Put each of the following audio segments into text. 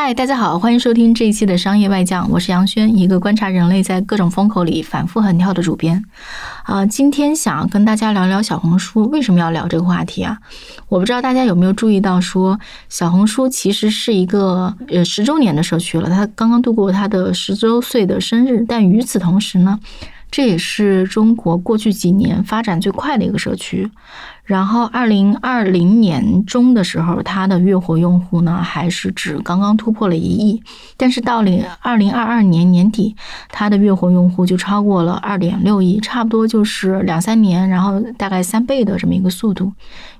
嗨，大家好，欢迎收听这一期的商业外讲，我是杨轩，一个观察人类在各种风口里反复横跳的主编。啊，今天想跟大家聊聊小红书，为什么要聊这个话题啊？我不知道大家有没有注意到，说小红书其实是一个呃十周年的社区了，它刚刚度过它的十周岁的生日，但与此同时呢，这也是中国过去几年发展最快的一个社区。然后，二零二零年中的时候，它的月活用户呢还是只刚刚突破了一亿，但是到零二零二二年年底，它的月活用户就超过了二点六亿，差不多就是两三年，然后大概三倍的这么一个速度。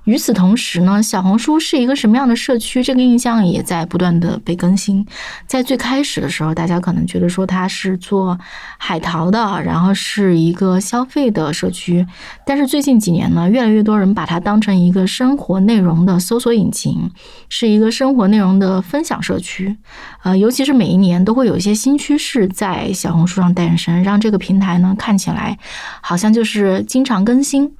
与此同时呢，小红书是一个什么样的社区？这个印象也在不断的被更新。在最开始的时候，大家可能觉得说它是做海淘的，然后是一个消费的社区，但是最近几年呢，越来越多人。把它当成一个生活内容的搜索引擎，是一个生活内容的分享社区。呃，尤其是每一年都会有一些新趋势在小红书上诞生，让这个平台呢看起来好像就是经常更新。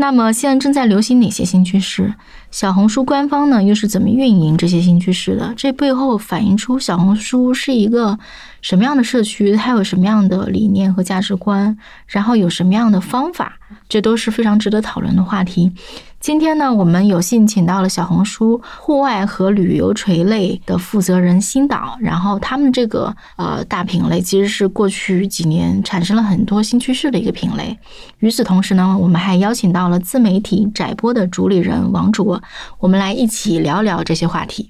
那么现在正在流行哪些新趋势？小红书官方呢又是怎么运营这些新趋势的？这背后反映出小红书是一个什么样的社区？它有什么样的理念和价值观？然后有什么样的方法？这都是非常值得讨论的话题。今天呢，我们有幸请到了小红书户外和旅游垂类的负责人新导，然后他们这个呃大品类其实是过去几年产生了很多新趋势的一个品类。与此同时呢，我们还邀请到了自媒体窄播的主理人王卓，我们来一起聊聊这些话题。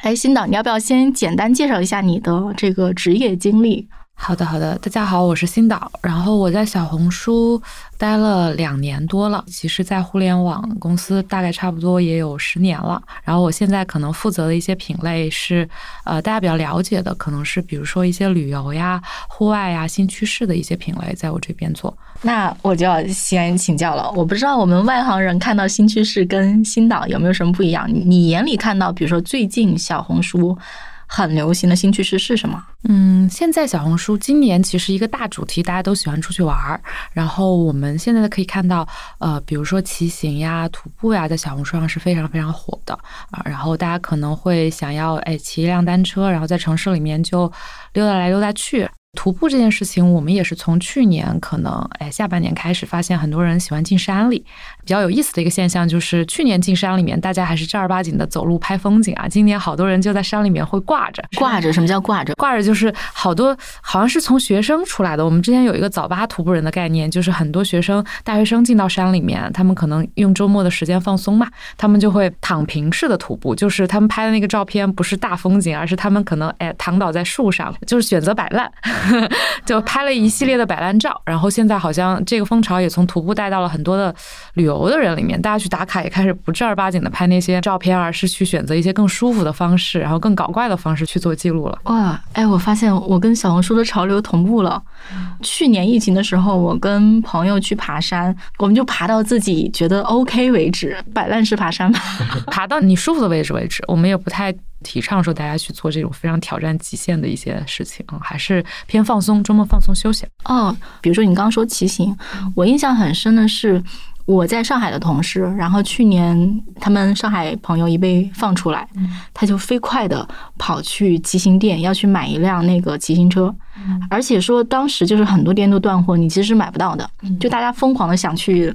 哎，新导，你要不要先简单介绍一下你的这个职业经历？好的，好的，大家好，我是新导，然后我在小红书待了两年多了，其实，在互联网公司大概差不多也有十年了。然后我现在可能负责的一些品类是，呃，大家比较了解的，可能是比如说一些旅游呀、户外呀、新趋势的一些品类，在我这边做。那我就要先请教了，我不知道我们外行人看到新趋势跟新导有没有什么不一样？你眼里看到，比如说最近小红书。很流行的新趋势是什么？嗯，现在小红书今年其实一个大主题，大家都喜欢出去玩儿。然后我们现在可以看到，呃，比如说骑行呀、徒步呀，在小红书上是非常非常火的啊。然后大家可能会想要，哎，骑一辆单车，然后在城市里面就溜达来溜达去。徒步这件事情，我们也是从去年可能哎下半年开始，发现很多人喜欢进山里。比较有意思的一个现象就是，去年进山里面，大家还是正儿八经的走路拍风景啊。今年好多人就在山里面会挂着，挂着什么叫挂着？挂着就是好多好像是从学生出来的。我们之前有一个早八徒步人的概念，就是很多学生、大学生进到山里面，他们可能用周末的时间放松嘛，他们就会躺平式的徒步，就是他们拍的那个照片不是大风景，而是他们可能哎躺倒在树上，就是选择摆烂。就拍了一系列的摆烂照，然后现在好像这个风潮也从徒步带到了很多的旅游的人里面，大家去打卡也开始不正儿八经的拍那些照片，而是去选择一些更舒服的方式，然后更搞怪的方式去做记录了。哇，哎，我发现我跟小红书的潮流同步了。去年疫情的时候，我跟朋友去爬山，我们就爬到自己觉得 OK 为止，摆烂式爬山嘛，爬到你舒服的位置为止。我们也不太。提倡说大家去做这种非常挑战极限的一些事情啊，还是偏放松，周末放松休息哦。比如说你刚刚说骑行，我印象很深的是我在上海的同事，然后去年他们上海朋友一被放出来，他就飞快的跑去骑行店要去买一辆那个骑行车，而且说当时就是很多店都断货，你其实是买不到的，就大家疯狂的想去。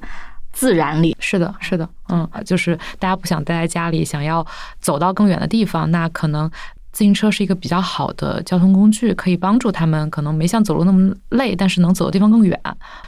自然里是的，是的，嗯，就是大家不想待在家里，想要走到更远的地方，那可能自行车是一个比较好的交通工具，可以帮助他们，可能没像走路那么累，但是能走的地方更远。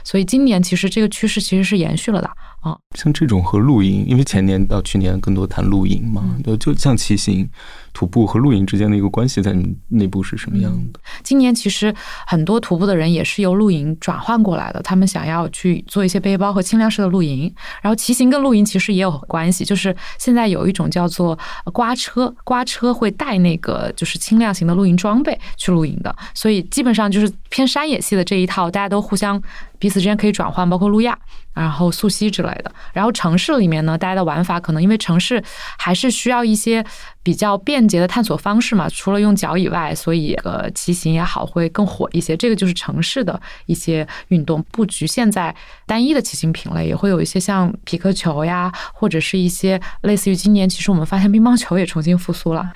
所以今年其实这个趋势其实是延续了的，啊。像这种和露营，因为前年到去年更多谈露营嘛，对，就像骑行、徒步和露营之间的一个关系，在你内部是什么样的？今年其实很多徒步的人也是由露营转换过来的，他们想要去做一些背包和轻量式的露营。然后骑行跟露营其实也有关系，就是现在有一种叫做刮车，刮车会带那个就是轻量型的露营装备去露营的，所以基本上就是偏山野系的这一套，大家都互相彼此之间可以转换，包括路亚。然后溯溪之类的，然后城市里面呢，大家的玩法可能因为城市还是需要一些比较便捷的探索方式嘛，除了用脚以外，所以呃骑行也好会更火一些。这个就是城市的一些运动，不局限在单一的骑行品类，也会有一些像皮克球呀，或者是一些类似于今年其实我们发现乒乓球也重新复苏了。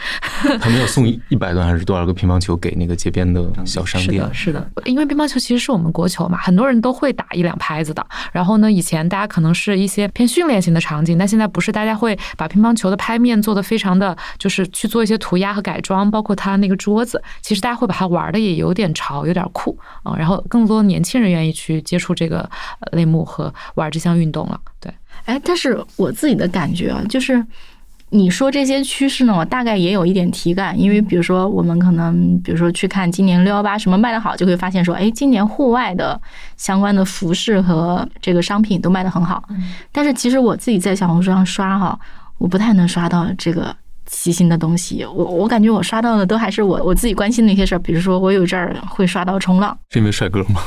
他们要送一百段还是多少个乒乓球给那个街边的小商店？是的，是的，因为乒乓球其实是我们国球嘛，很多人都会打一两拍子的。然后呢？以前大家可能是一些偏训练型的场景，但现在不是，大家会把乒乓球的拍面做得非常的，就是去做一些涂鸦和改装，包括它那个桌子，其实大家会把它玩的也有点潮，有点酷啊。然后更多年轻人愿意去接触这个类目和玩这项运动了。对，哎，但是我自己的感觉啊，就是。你说这些趋势呢，我大概也有一点体感，因为比如说我们可能，比如说去看今年六幺八什么卖的好，就会发现说，哎，今年户外的相关的服饰和这个商品都卖的很好。但是其实我自己在小红书上刷哈，我不太能刷到这个骑行的东西。我我感觉我刷到的都还是我我自己关心的一些事儿，比如说我有阵儿会刷到冲浪，是因为帅哥吗？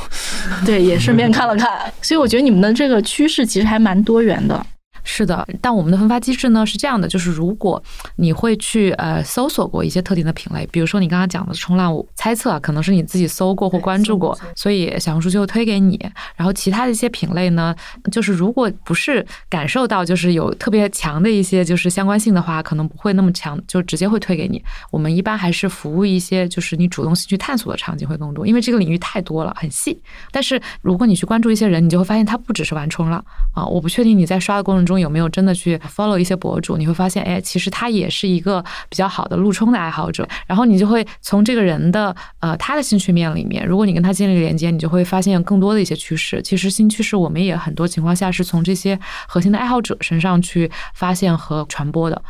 对，也顺便看了看。所以我觉得你们的这个趋势其实还蛮多元的。是的，但我们的分发机制呢是这样的，就是如果你会去呃搜索过一些特定的品类，比如说你刚刚讲的冲浪，我猜测啊可能是你自己搜过或关注过，所以小红书就推给你。然后其他的一些品类呢，就是如果不是感受到就是有特别强的一些就是相关性的话，可能不会那么强，就直接会推给你。我们一般还是服务一些就是你主动性去探索的场景会更多，因为这个领域太多了，很细。但是如果你去关注一些人，你就会发现他不只是玩冲浪啊，我不确定你在刷的过程中。中有没有真的去 follow 一些博主？你会发现，哎，其实他也是一个比较好的路冲的爱好者。然后你就会从这个人的呃他的兴趣面里面，如果你跟他建立连接，你就会发现更多的一些趋势。其实新趋势，我们也很多情况下是从这些核心的爱好者身上去发现和传播的。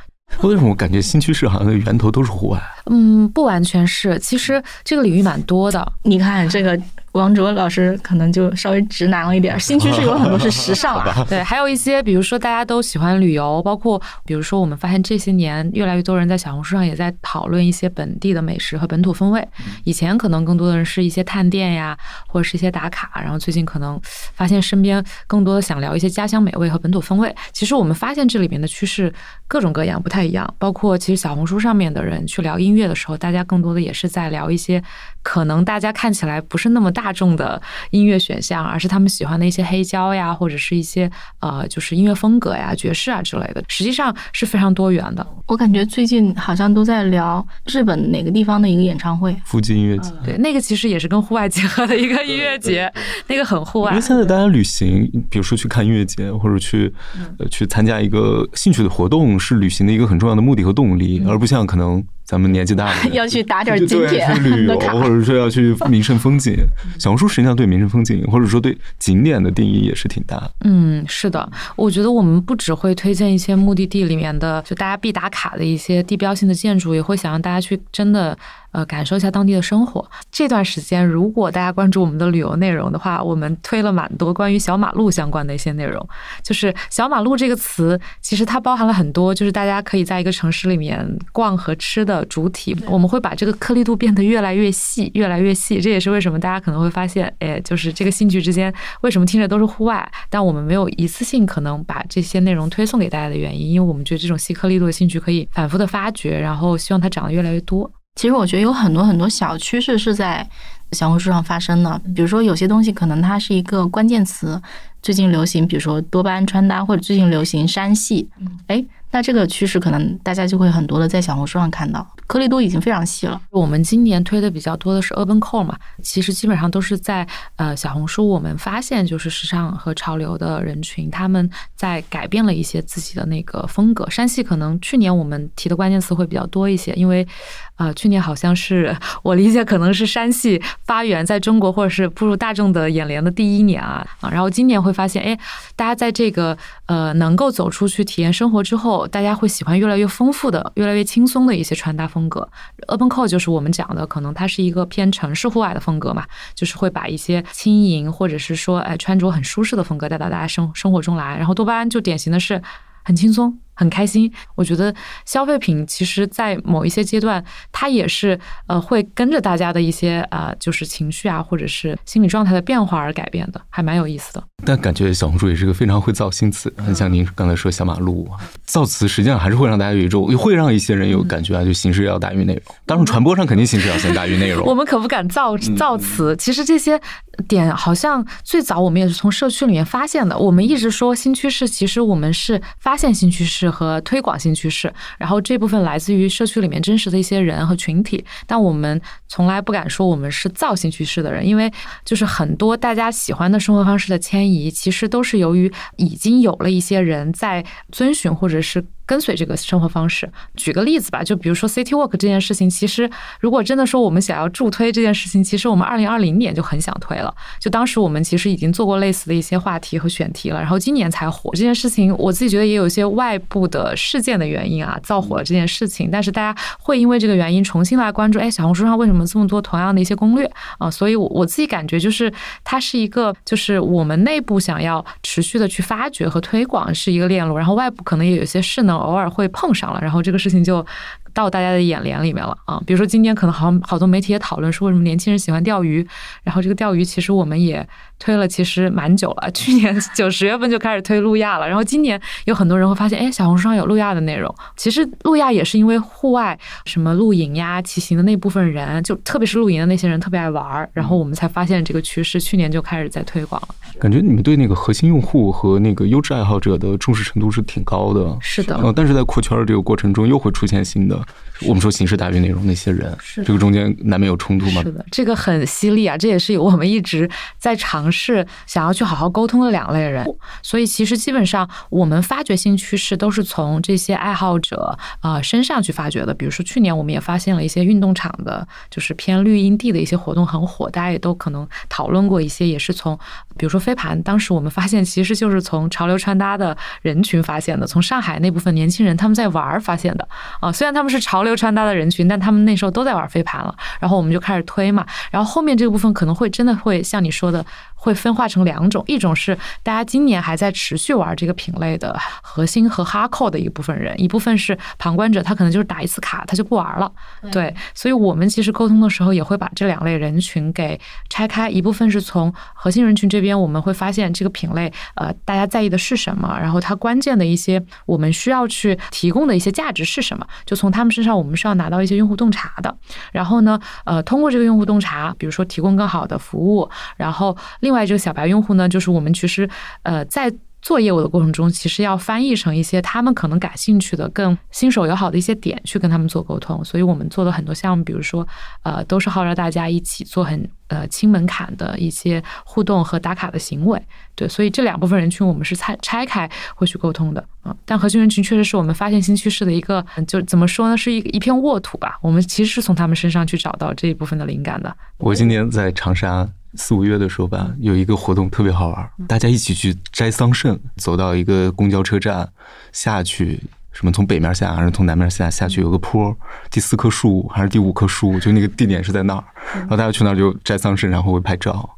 为什么我感觉新趋势好像源头都是户外？嗯，不完全是，其实这个领域蛮多的。你看这个。王卓老师可能就稍微直男了一点，新趋势有很多是时尚啊。对，还有一些，比如说大家都喜欢旅游，包括比如说我们发现这些年越来越多人在小红书上也在讨论一些本地的美食和本土风味。以前可能更多的人是一些探店呀，或者是一些打卡，然后最近可能发现身边更多的想聊一些家乡美味和本土风味。其实我们发现这里面的趋势各种各样，不太一样。包括其实小红书上面的人去聊音乐的时候，大家更多的也是在聊一些可能大家看起来不是那么大。大众的音乐选项，而是他们喜欢的一些黑胶呀，或者是一些呃，就是音乐风格呀、爵士啊之类的，实际上是非常多元的。我感觉最近好像都在聊日本哪个地方的一个演唱会，附近音乐节。对，那个其实也是跟户外结合的一个音乐节，那个很户外。因为现在大家旅行，比如说去看音乐节，或者去呃去参加一个兴趣的活动，是旅行的一个很重要的目的和动力，而不像可能。咱们年纪大了，要去打点景点去旅游，或者说要去名胜风景。小红书实际上对名胜风景，或者说对景点的定义也是挺大。嗯，是的，我觉得我们不只会推荐一些目的地里面的，就大家必打卡的一些地标性的建筑，也会想让大家去真的。呃，感受一下当地的生活。这段时间，如果大家关注我们的旅游内容的话，我们推了蛮多关于小马路相关的一些内容。就是“小马路”这个词，其实它包含了很多，就是大家可以在一个城市里面逛和吃的主体。我们会把这个颗粒度变得越来越细，越来越细。这也是为什么大家可能会发现，哎，就是这个兴趣之间为什么听着都是户外，但我们没有一次性可能把这些内容推送给大家的原因，因为我们觉得这种细颗粒度的兴趣可以反复的发掘，然后希望它长得越来越多。其实我觉得有很多很多小趋势是在小红书上发生的，比如说有些东西可能它是一个关键词，最近流行，比如说多巴胺穿搭，或者最近流行山系，哎。那这个趋势可能大家就会很多的在小红书上看到，颗粒度已经非常细了。我们今年推的比较多的是 Urban Core 嘛，其实基本上都是在呃小红书，我们发现就是时尚和潮流的人群，他们在改变了一些自己的那个风格。山系可能去年我们提的关键词会比较多一些，因为呃去年好像是 我理解可能是山系发源在中国或者是步入大众的眼帘的第一年啊啊，然后今年会会发现，哎，大家在这个呃能够走出去体验生活之后，大家会喜欢越来越丰富的、越来越轻松的一些穿搭风格。Urban Code 就是我们讲的，可能它是一个偏城市户外的风格嘛，就是会把一些轻盈或者是说哎穿着很舒适的风格带到大家生生活中来。然后多巴胺就典型的是很轻松。很开心，我觉得消费品其实，在某一些阶段，它也是呃会跟着大家的一些啊，就是情绪啊，或者是心理状态的变化而改变的，还蛮有意思的。但感觉小红书也是个非常会造新词，很像您刚才说小马路造词，实际上还是会让大家有一种，会让一些人有感觉啊，就形式要大于内容。当然，传播上肯定形式要先大于内容。我们可不敢造造词，其实这些点好像最早我们也是从社区里面发现的。我们一直说新趋势，其实我们是发现新趋势。和推广性趋势，然后这部分来自于社区里面真实的一些人和群体，但我们从来不敢说我们是造性趋势的人，因为就是很多大家喜欢的生活方式的迁移，其实都是由于已经有了一些人在遵循或者是。跟随这个生活方式，举个例子吧，就比如说 City Walk 这件事情，其实如果真的说我们想要助推这件事情，其实我们二零二零年就很想推了。就当时我们其实已经做过类似的一些话题和选题了，然后今年才火这件事情。我自己觉得也有一些外部的事件的原因啊，造火了这件事情。但是大家会因为这个原因重新来关注，哎，小红书上为什么这么多同样的一些攻略啊？所以，我我自己感觉就是它是一个，就是我们内部想要持续的去发掘和推广是一个链路，然后外部可能也有一些势能。偶尔会碰上了，然后这个事情就。到大家的眼帘里面了啊！比如说今天可能好好多媒体也讨论说，为什么年轻人喜欢钓鱼？然后这个钓鱼其实我们也推了，其实蛮久了。去年 九十月份就开始推路亚了，然后今年有很多人会发现，哎，小红书上有路亚的内容。其实路亚也是因为户外什么露营呀、骑行的那部分人，就特别是露营的那些人特别爱玩儿，然后我们才发现这个趋势。去年就开始在推广了。感觉你们对那个核心用户和那个优质爱好者的重视程度是挺高的。是的。但是在扩圈的这个过程中，又会出现新的。我们说形式大于内容，那些人，这个中间难免有冲突吗？是的，这个很犀利啊！这也是我们一直在尝试想要去好好沟通的两类人。所以其实基本上我们发掘新趋势都是从这些爱好者啊身上去发掘的。比如说去年我们也发现了一些运动场的，就是偏绿荫地的一些活动很火，大家也都可能讨论过一些，也是从比如说飞盘，当时我们发现其实就是从潮流穿搭的人群发现的，从上海那部分年轻人他们在玩儿发现的啊，虽然他们是潮流。穿搭的人群，但他们那时候都在玩飞盘了，然后我们就开始推嘛，然后后面这个部分可能会真的会像你说的。会分化成两种，一种是大家今年还在持续玩这个品类的核心和哈扣的一部分人，一部分是旁观者，他可能就是打一次卡他就不玩了。对，所以我们其实沟通的时候也会把这两类人群给拆开，一部分是从核心人群这边，我们会发现这个品类呃大家在意的是什么，然后它关键的一些我们需要去提供的一些价值是什么，就从他们身上我们是要拿到一些用户洞察的。然后呢，呃，通过这个用户洞察，比如说提供更好的服务，然后另另外，这个小白用户呢，就是我们其实，呃，在做业务的过程中，其实要翻译成一些他们可能感兴趣的、更新手友好的一些点，去跟他们做沟通。所以我们做了很多项目，比如说，呃，都是号召大家一起做很呃轻门槛的一些互动和打卡的行为。对，所以这两部分人群我们是拆拆开会去沟通的啊。但核心人群确实是我们发现新趋势的一个，就怎么说呢，是一一片沃土吧。我们其实是从他们身上去找到这一部分的灵感的。我今年在长沙。四五月的时候吧，有一个活动特别好玩，大家一起去摘桑葚，走到一个公交车站下去，什么从北面下还是从南面下？下去有个坡，第四棵树还是第五棵树？就那个地点是在那儿，然后大家去那儿就摘桑葚，然后会拍照。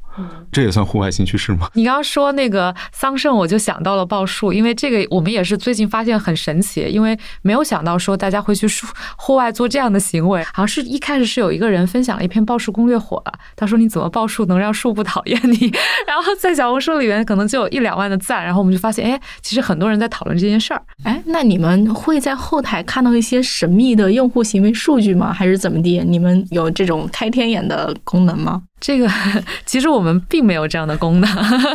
这也算户外新趋势吗？你刚刚说那个桑葚，我就想到了报数，因为这个我们也是最近发现很神奇，因为没有想到说大家会去树户外做这样的行为。好像是一开始是有一个人分享了一篇报数攻略火了，他说你怎么报数能让树不讨厌你？然后在小红书里面可能就有一两万的赞，然后我们就发现，哎，其实很多人在讨论这件事儿。哎，那你们会在后台看到一些神秘的用户行为数据吗？还是怎么地？你们有这种开天眼的功能吗？这个 其实我们并没有这样的功能，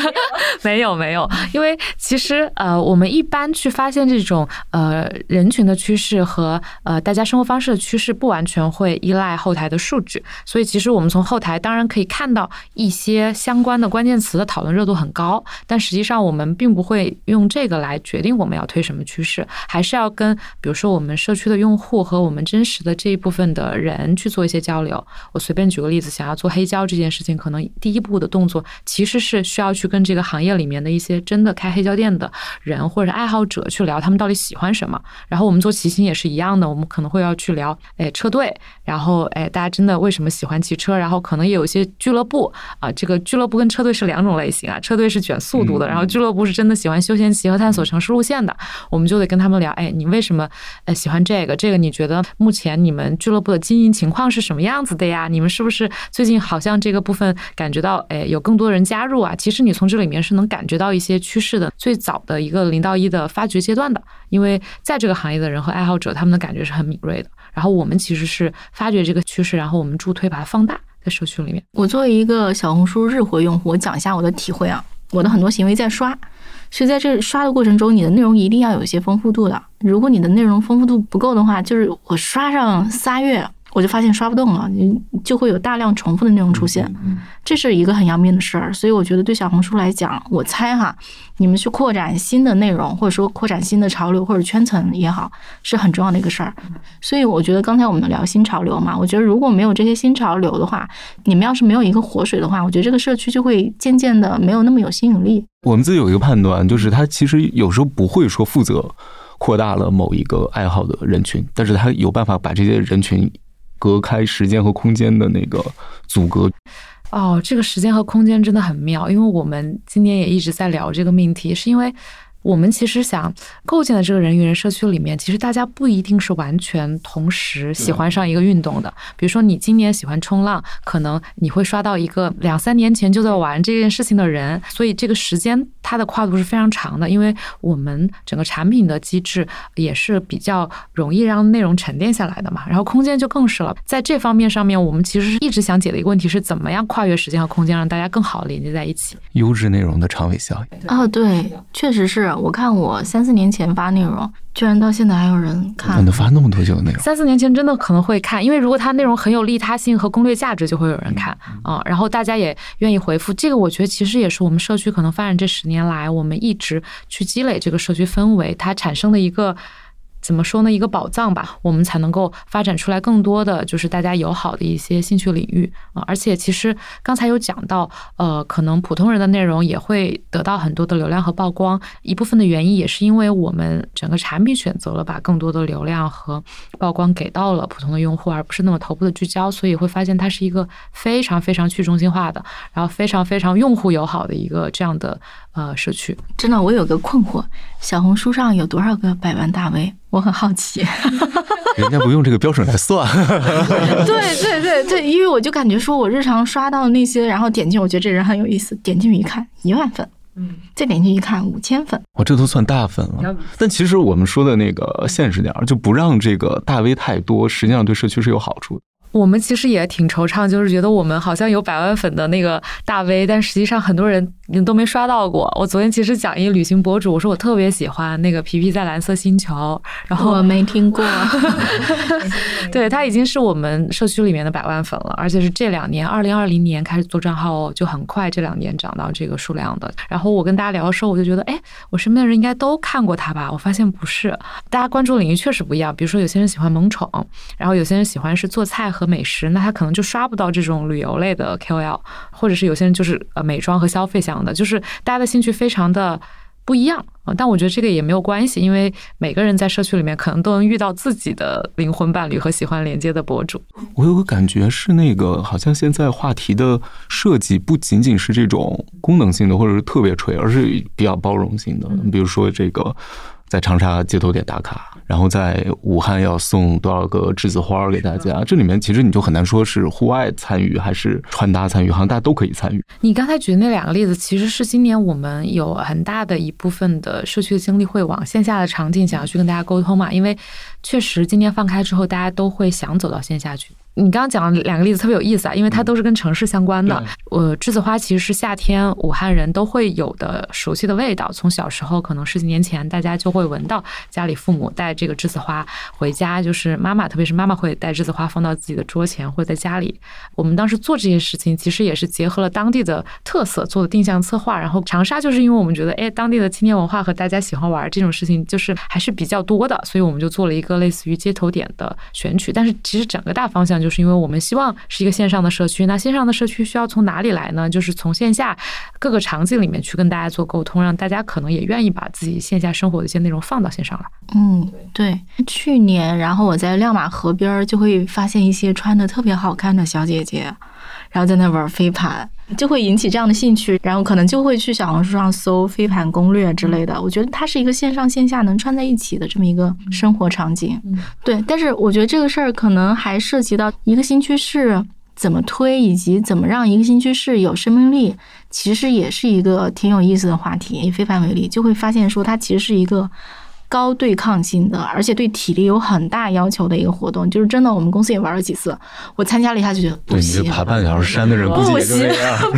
没有没有，因为其实呃，我们一般去发现这种呃人群的趋势和呃大家生活方式的趋势，不完全会依赖后台的数据，所以其实我们从后台当然可以看到一些相关的关键词的讨论热度很高，但实际上我们并不会用这个来决定我们要推什么趋势，还是要跟比如说我们社区的用户和我们真实的这一部分的人去做一些交流。我随便举个例子，想要做黑胶这。这件事情，可能第一步的动作其实是需要去跟这个行业里面的一些真的开黑胶店的人或者爱好者去聊，他们到底喜欢什么。然后我们做骑行也是一样的，我们可能会要去聊，哎，车队，然后哎，大家真的为什么喜欢骑车？然后可能也有一些俱乐部啊，这个俱乐部跟车队是两种类型啊，车队是卷速度的，然后俱乐部是真的喜欢休闲骑和探索城市路线的。我们就得跟他们聊，哎，你为什么呃喜欢这个？这个你觉得目前你们俱乐部的经营情况是什么样子的呀？你们是不是最近好像这这个部分感觉到，哎，有更多人加入啊？其实你从这里面是能感觉到一些趋势的，最早的一个零到一的发掘阶段的，因为在这个行业的人和爱好者，他们的感觉是很敏锐的。然后我们其实是发掘这个趋势，然后我们助推把它放大在社区里面。我作为一个小红书日活用户，我讲一下我的体会啊，我的很多行为在刷。所以在这刷的过程中，你的内容一定要有一些丰富度的。如果你的内容丰富度不够的话，就是我刷上仨月。我就发现刷不动了，你就会有大量重复的内容出现，这是一个很要命的事儿。所以我觉得对小红书来讲，我猜哈，你们去扩展新的内容，或者说扩展新的潮流或者圈层也好，是很重要的一个事儿。所以我觉得刚才我们聊新潮流嘛，我觉得如果没有这些新潮流的话，你们要是没有一个活水的话，我觉得这个社区就会渐渐的没有那么有吸引力。我们自己有一个判断，就是他其实有时候不会说负责扩大了某一个爱好的人群，但是他有办法把这些人群。隔开时间和空间的那个阻隔，哦，这个时间和空间真的很妙，因为我们今年也一直在聊这个命题，是因为。我们其实想构建的这个人与人社区里面，其实大家不一定是完全同时喜欢上一个运动的。比如说，你今年喜欢冲浪，可能你会刷到一个两三年前就在玩这件事情的人。所以这个时间它的跨度是非常长的，因为我们整个产品的机制也是比较容易让内容沉淀下来的嘛。然后空间就更是了，在这方面上面，我们其实是一直想解的一个问题是怎么样跨越时间和空间，让大家更好连接在一起。优质内容的长尾效应。哦，对，确实是。我看我三四年前发内容，居然到现在还有人看。能发那么多久的内容？三四年前真的可能会看，因为如果它内容很有利他性和攻略价值，就会有人看啊。然后大家也愿意回复。这个我觉得其实也是我们社区可能发展这十年来，我们一直去积累这个社区氛围，它产生的一个。怎么说呢？一个宝藏吧，我们才能够发展出来更多的就是大家友好的一些兴趣领域啊。而且其实刚才有讲到，呃，可能普通人的内容也会得到很多的流量和曝光。一部分的原因也是因为我们整个产品选择了把更多的流量和曝光给到了普通的用户，而不是那么头部的聚焦，所以会发现它是一个非常非常去中心化的，然后非常非常用户友好的一个这样的。呃，社区真的，我有个困惑，小红书上有多少个百万大 V？我很好奇。人家不用这个标准来算。对对对对，因为我就感觉说，我日常刷到那些，然后点进，我觉得这人很有意思，点进去一看，一万粉，嗯，再点进去一看，五千粉，我这都算大粉了。但其实我们说的那个现实点儿，就不让这个大 V 太多，实际上对社区是有好处的。我们其实也挺惆怅，就是觉得我们好像有百万粉的那个大 V，但实际上很多人都没刷到过。我昨天其实讲一个旅行博主，我说我特别喜欢那个皮皮在蓝色星球，然后 我没听过，对他已经是我们社区里面的百万粉了，而且是这两年，二零二零年开始做账号，就很快这两年涨到这个数量的。然后我跟大家聊的时候，我就觉得，哎，我身边的人应该都看过他吧？我发现不是，大家关注领域确实不一样。比如说有些人喜欢萌宠，然后有些人喜欢是做菜。和美食，那他可能就刷不到这种旅游类的 KOL，或者是有些人就是呃美妆和消费向的，就是大家的兴趣非常的不一样啊。但我觉得这个也没有关系，因为每个人在社区里面可能都能遇到自己的灵魂伴侣和喜欢连接的博主。我有个感觉是，那个好像现在话题的设计不仅仅是这种功能性的，或者是特别垂，而是比较包容性的。比如说这个。在长沙街头点打卡，然后在武汉要送多少个栀子花给大家？这里面其实你就很难说是户外参与还是穿搭参与，好像大家都可以参与。你刚才举的那两个例子，其实是今年我们有很大的一部分的社区的精力会往线下的场景想要去跟大家沟通嘛，因为确实今年放开之后，大家都会想走到线下去。你刚刚讲的两个例子特别有意思啊，因为它都是跟城市相关的。呃，栀子花其实是夏天武汉人都会有的熟悉的味道，从小时候可能十几年前大家就会闻到家里父母带这个栀子花回家，就是妈妈，特别是妈妈会带栀子花放到自己的桌前或者在家里。我们当时做这些事情，其实也是结合了当地的特色做的定向策划。然后长沙就是因为我们觉得，哎，当地的青年文化和大家喜欢玩这种事情就是还是比较多的，所以我们就做了一个类似于街头点的选取。但是其实整个大方向就。就是因为我们希望是一个线上的社区，那线上的社区需要从哪里来呢？就是从线下各个场景里面去跟大家做沟通，让大家可能也愿意把自己线下生活的一些内容放到线上来。嗯，对。去年，然后我在亮马河边儿就会发现一些穿的特别好看的小姐姐，然后在那玩飞盘。就会引起这样的兴趣，然后可能就会去小红书上搜飞盘攻略之类的。我觉得它是一个线上线下能串在一起的这么一个生活场景。对，但是我觉得这个事儿可能还涉及到一个新趋势怎么推，以及怎么让一个新趋势有生命力，其实也是一个挺有意思的话题。以飞盘为例，就会发现说它其实是一个。高对抗性的，而且对体力有很大要求的一个活动，就是真的，我们公司也玩了几次。我参加了一下就觉得不行，爬半小时山的人不行，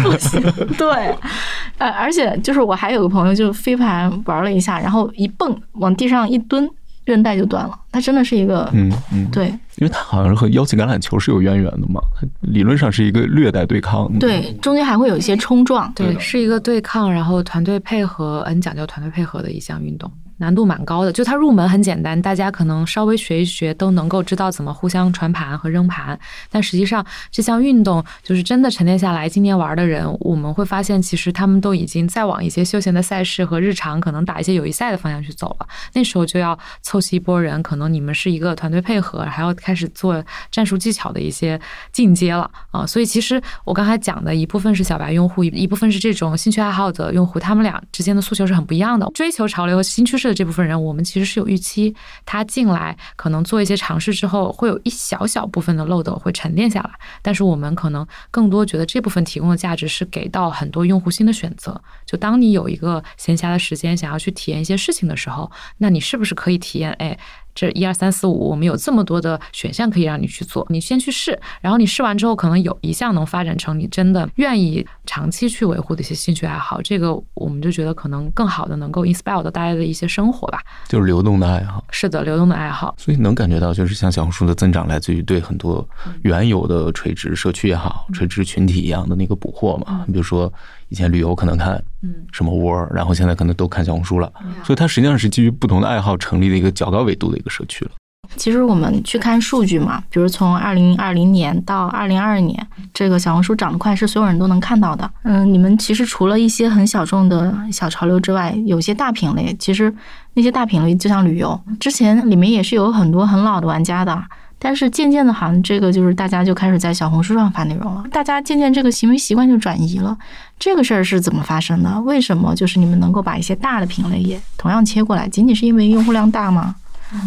不行。对，呃，而且就是我还有个朋友，就飞盘玩了一下，然后一蹦往地上一蹲，韧带就断了。他真的是一个，嗯嗯，对，因为他好像是和腰旗橄榄球是有渊源的嘛，理论上是一个略带对抗。对，中间还会有一些冲撞。对，是一个对抗，然后团队配合，很讲究团队配合的一项运动。难度蛮高的，就它入门很简单，大家可能稍微学一学都能够知道怎么互相传盘和扔盘。但实际上这项运动就是真的沉淀下来，今年玩的人，我们会发现其实他们都已经在往一些休闲的赛事和日常可能打一些友谊赛的方向去走了。那时候就要凑齐一波人，可能你们是一个团队配合，还要开始做战术技巧的一些进阶了啊。所以其实我刚才讲的一部分是小白用户，一部分是这种兴趣爱好者用户，他们俩之间的诉求是很不一样的，追求潮流和新趋势。这部分人，我们其实是有预期，他进来可能做一些尝试之后，会有一小小部分的漏斗会沉淀下来。但是我们可能更多觉得这部分提供的价值是给到很多用户新的选择。就当你有一个闲暇的时间，想要去体验一些事情的时候，那你是不是可以体验？哎。这一二三四五，我们有这么多的选项可以让你去做，你先去试，然后你试完之后，可能有一项能发展成你真的愿意长期去维护的一些兴趣爱好，这个我们就觉得可能更好的能够 inspire 到大家的一些生活吧。就是流动的爱好。是的，流动的爱好。所以能感觉到，就是像小红书的增长，来自于对很多原有的垂直社区也好、垂直群体一样的那个捕获嘛。你比如说。以前旅游可能看，嗯，什么窝，然后现在可能都看小红书了，所以它实际上是基于不同的爱好成立的一个较高维度的一个社区了。其实我们去看数据嘛，比如从二零二零年到二零二二年，这个小红书涨得快是所有人都能看到的。嗯，你们其实除了一些很小众的小潮流之外，有些大品类，其实那些大品类就像旅游，之前里面也是有很多很老的玩家的。但是渐渐的，好像这个就是大家就开始在小红书上发内容了，大家渐渐这个行为习惯就转移了。这个事儿是怎么发生的？为什么就是你们能够把一些大的品类也同样切过来？仅仅是因为用户量大吗？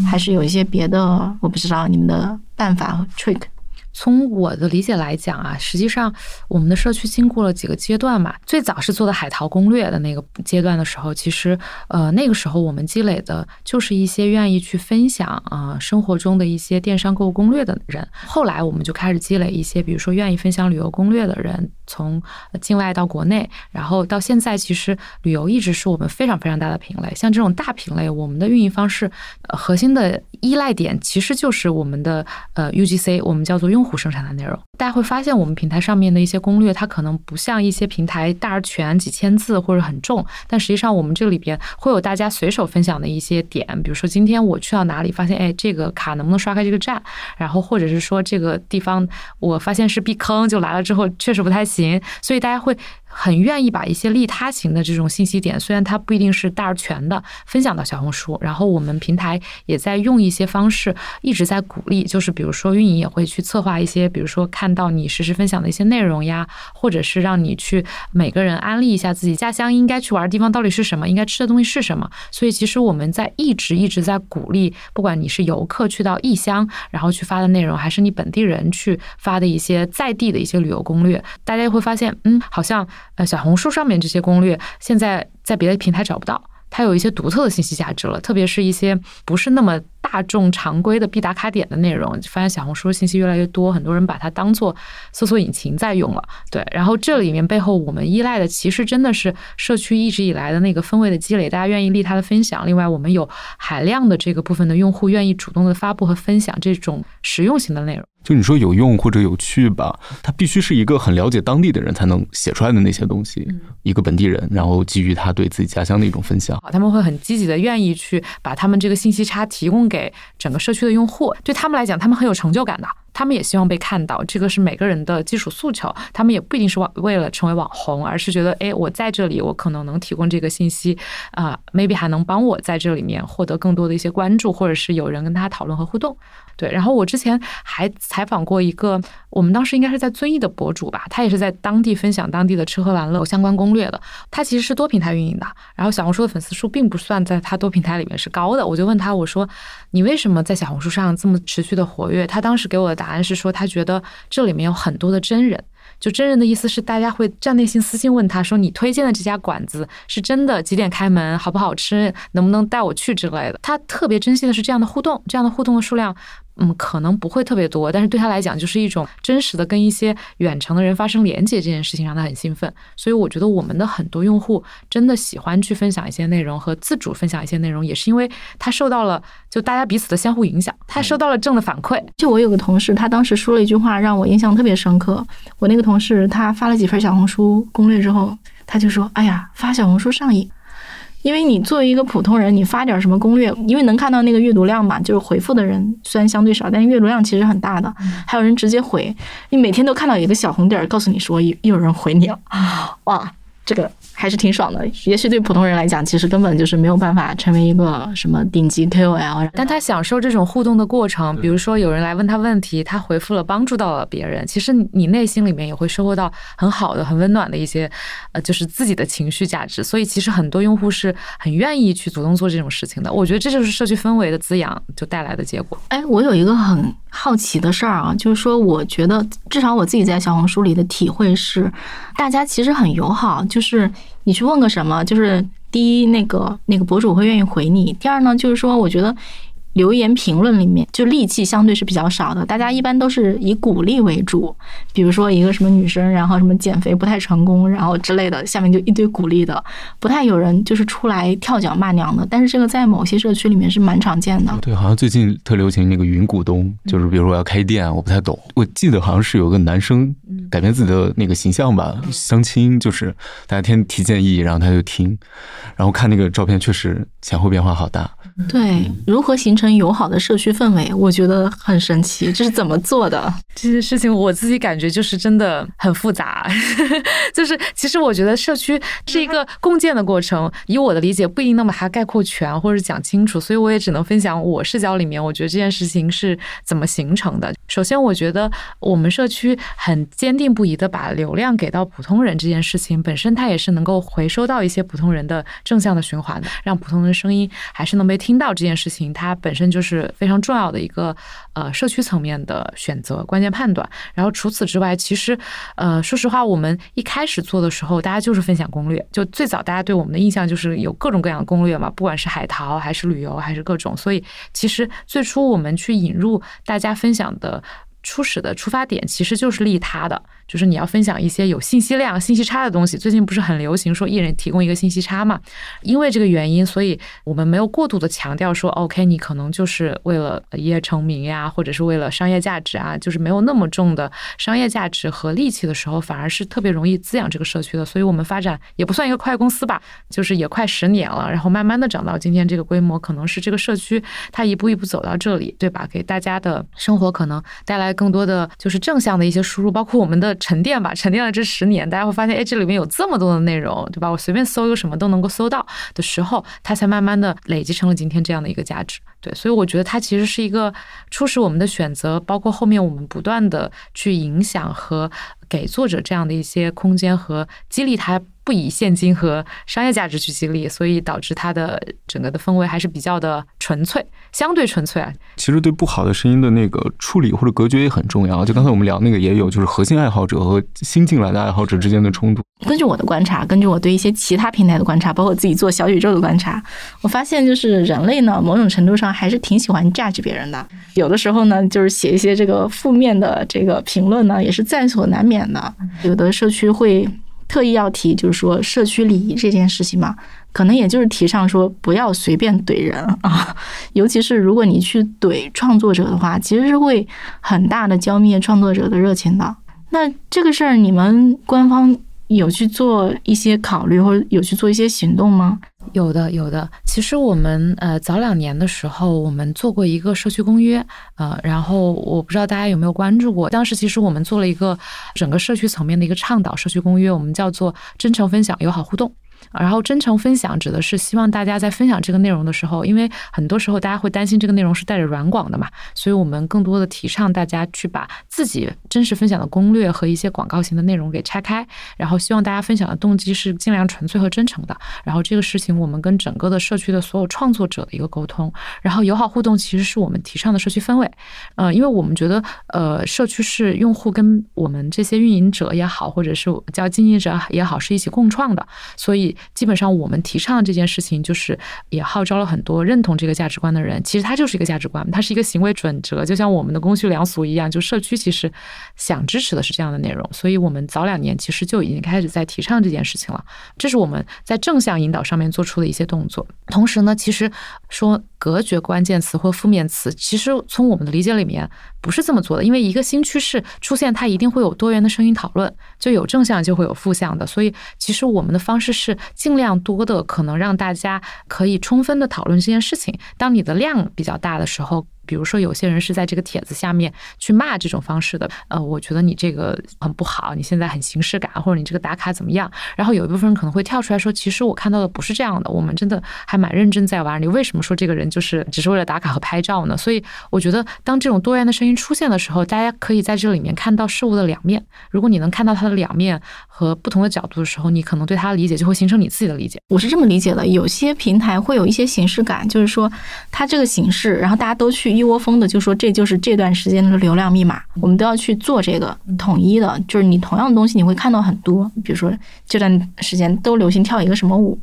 还是有一些别的？我不知道你们的办法和 trick。从我的理解来讲啊，实际上我们的社区经过了几个阶段嘛。最早是做的海淘攻略的那个阶段的时候，其实呃那个时候我们积累的就是一些愿意去分享啊生活中的一些电商购物攻略的人。后来我们就开始积累一些，比如说愿意分享旅游攻略的人，从境外到国内，然后到现在，其实旅游一直是我们非常非常大的品类。像这种大品类，我们的运营方式核心的依赖点其实就是我们的呃 UGC，我们叫做用。户生产的内容，大家会发现我们平台上面的一些攻略，它可能不像一些平台大而全、几千字或者很重，但实际上我们这里边会有大家随手分享的一些点，比如说今天我去到哪里，发现哎这个卡能不能刷开这个站，然后或者是说这个地方我发现是避坑，就来了之后确实不太行，所以大家会。很愿意把一些利他型的这种信息点，虽然它不一定是大而全的，分享到小红书。然后我们平台也在用一些方式，一直在鼓励，就是比如说运营也会去策划一些，比如说看到你实时分享的一些内容呀，或者是让你去每个人安利一下自己家乡应该去玩的地方到底是什么，应该吃的东西是什么。所以其实我们在一直一直在鼓励，不管你是游客去到异乡，然后去发的内容，还是你本地人去发的一些在地的一些旅游攻略，大家会发现，嗯，好像。呃，小红书上面这些攻略，现在在别的平台找不到，它有一些独特的信息价值了，特别是一些不是那么。大众常规的必打卡点的内容，发现小红书信息越来越多，很多人把它当做搜索引擎在用了。对，然后这里面背后我们依赖的其实真的是社区一直以来的那个氛围的积累，大家愿意利他的分享。另外，我们有海量的这个部分的用户愿意主动的发布和分享这种实用型的内容。就你说有用或者有趣吧，他必须是一个很了解当地的人才能写出来的那些东西，一个本地人，然后基于他对自己家乡的一种分享，他们会很积极的愿意去把他们这个信息差提供给。给整个社区的用户，对他们来讲，他们很有成就感的。他们也希望被看到，这个是每个人的基础诉求。他们也不一定是为了成为网红，而是觉得，哎，我在这里，我可能能提供这个信息，啊，maybe 还能帮我在这里面获得更多的一些关注，或者是有人跟他讨论和互动。对，然后我之前还采访过一个，我们当时应该是在遵义的博主吧，他也是在当地分享当地的吃喝玩乐相关攻略的。他其实是多平台运营的，然后小红书的粉丝数并不算在他多平台里面是高的。我就问他，我说你为什么在小红书上这么持续的活跃？他当时给我的答案是说，他觉得这里面有很多的真人。就真人的意思是，大家会站内信私信问他说：“你推荐的这家馆子是真的？几点开门？好不好吃？能不能带我去之类的？”他特别珍惜的是这样的互动，这样的互动的数量。嗯，可能不会特别多，但是对他来讲，就是一种真实的跟一些远程的人发生连接，这件事情让他很兴奋。所以我觉得我们的很多用户真的喜欢去分享一些内容和自主分享一些内容，也是因为他受到了就大家彼此的相互影响，他收到了正的反馈。就我有个同事，他当时说了一句话让我印象特别深刻。我那个同事他发了几份小红书攻略之后，他就说：“哎呀，发小红书上瘾。”因为你作为一个普通人，你发点什么攻略，因为能看到那个阅读量嘛，就是回复的人虽然相对少，但是阅读量其实很大的，还有人直接回，你每天都看到一个小红点儿告诉你说又有人回你了，哇，这个。还是挺爽的，也许对普通人来讲，其实根本就是没有办法成为一个什么顶级 KOL，但他享受这种互动的过程。比如说有人来问他问题，他回复了，帮助到了别人，其实你内心里面也会收获到很好的、很温暖的一些，呃，就是自己的情绪价值。所以其实很多用户是很愿意去主动做这种事情的。我觉得这就是社区氛围的滋养就带来的结果。哎，我有一个很好奇的事儿啊，就是说，我觉得至少我自己在小红书里的体会是，大家其实很友好，就是。你去问个什么，就是第一，那个那个博主会愿意回你；第二呢，就是说，我觉得。留言评论里面就戾气相对是比较少的，大家一般都是以鼓励为主。比如说一个什么女生，然后什么减肥不太成功，然后之类的，下面就一堆鼓励的，不太有人就是出来跳脚骂娘的。但是这个在某些社区里面是蛮常见的。对，好像最近特流行那个云股东，就是比如说要开店，我不太懂。我记得好像是有个男生改变自己的那个形象吧，相亲就是大家天提建议，然后他就听，然后看那个照片，确实前后变化好大。对，如何形成友好的社区氛围，我觉得很神奇。这是怎么做的？这些事情我自己感觉就是真的很复杂。就是其实我觉得社区是一个共建的过程，以我的理解不一定能把它概括全或者讲清楚，所以我也只能分享我视角里面我觉得这件事情是怎么形成的。首先，我觉得我们社区很坚定不移的把流量给到普通人这件事情本身，它也是能够回收到一些普通人的正向的循环的，让普通人的声音还是能被。听到这件事情，它本本身就是非常重要的一个呃社区层面的选择关键判断。然后除此之外，其实呃说实话，我们一开始做的时候，大家就是分享攻略。就最早大家对我们的印象就是有各种各样的攻略嘛，不管是海淘还是旅游还是各种。所以其实最初我们去引入大家分享的初始的出发点，其实就是利他的。就是你要分享一些有信息量、信息差的东西。最近不是很流行说一人提供一个信息差嘛？因为这个原因，所以我们没有过度的强调说，OK，你可能就是为了一夜成名呀，或者是为了商业价值啊，就是没有那么重的商业价值和利器的时候，反而是特别容易滋养这个社区的。所以我们发展也不算一个快公司吧，就是也快十年了，然后慢慢的长到今天这个规模，可能是这个社区它一步一步走到这里，对吧？给大家的生活可能带来更多的就是正向的一些输入，包括我们的。沉淀吧，沉淀了这十年，大家会发现，哎，这里面有这么多的内容，对吧？我随便搜一个什么都能够搜到的时候，它才慢慢的累积成了今天这样的一个价值。对，所以我觉得它其实是一个初始我们的选择，包括后面我们不断的去影响和给作者这样的一些空间和激励他。不以现金和商业价值去激励，所以导致它的整个的氛围还是比较的纯粹，相对纯粹啊。其实对不好的声音的那个处理或者隔绝也很重要。就刚才我们聊那个也有，就是核心爱好者和新进来的爱好者之间的冲突。根据我的观察，根据我对一些其他平台的观察，包括自己做小宇宙的观察，我发现就是人类呢，某种程度上还是挺喜欢 judge 别人的。有的时候呢，就是写一些这个负面的这个评论呢，也是在所难免的。有的社区会。特意要提，就是说社区礼仪这件事情嘛，可能也就是提倡说不要随便怼人啊，尤其是如果你去怼创作者的话，其实是会很大的浇灭创作者的热情的。那这个事儿，你们官方有去做一些考虑，或者有去做一些行动吗？有的，有的。其实我们呃早两年的时候，我们做过一个社区公约，呃，然后我不知道大家有没有关注过。当时其实我们做了一个整个社区层面的一个倡导社区公约，我们叫做真诚分享，友好互动。然后真诚分享指的是希望大家在分享这个内容的时候，因为很多时候大家会担心这个内容是带着软广的嘛，所以我们更多的提倡大家去把自己真实分享的攻略和一些广告型的内容给拆开，然后希望大家分享的动机是尽量纯粹和真诚的。然后这个事情我们跟整个的社区的所有创作者的一个沟通，然后友好互动其实是我们提倡的社区氛围。呃，因为我们觉得呃社区是用户跟我们这些运营者也好，或者是叫经营者也好，是一起共创的，所以。基本上，我们提倡这件事情，就是也号召了很多认同这个价值观的人。其实它就是一个价值观，它是一个行为准则，就像我们的公序良俗一样。就社区其实想支持的是这样的内容，所以我们早两年其实就已经开始在提倡这件事情了。这是我们在正向引导上面做出的一些动作。同时呢，其实说隔绝关键词或负面词，其实从我们的理解里面不是这么做的。因为一个新趋势出现，它一定会有多元的声音讨论，就有正向就会有负向的。所以其实我们的方式是。尽量多的可能让大家可以充分的讨论这件事情。当你的量比较大的时候。比如说，有些人是在这个帖子下面去骂这种方式的，呃，我觉得你这个很不好，你现在很形式感，或者你这个打卡怎么样？然后有一部分人可能会跳出来说，其实我看到的不是这样的，我们真的还蛮认真在玩。你为什么说这个人就是只是为了打卡和拍照呢？所以我觉得，当这种多元的声音出现的时候，大家可以在这里面看到事物的两面。如果你能看到它的两面和不同的角度的时候，你可能对它的理解就会形成你自己的理解。我是这么理解的，有些平台会有一些形式感，就是说它这个形式，然后大家都去一窝蜂的就说。这就是这段时间的流量密码，我们都要去做这个统一的。就是你同样的东西，你会看到很多，比如说这段时间都流行跳一个什么舞。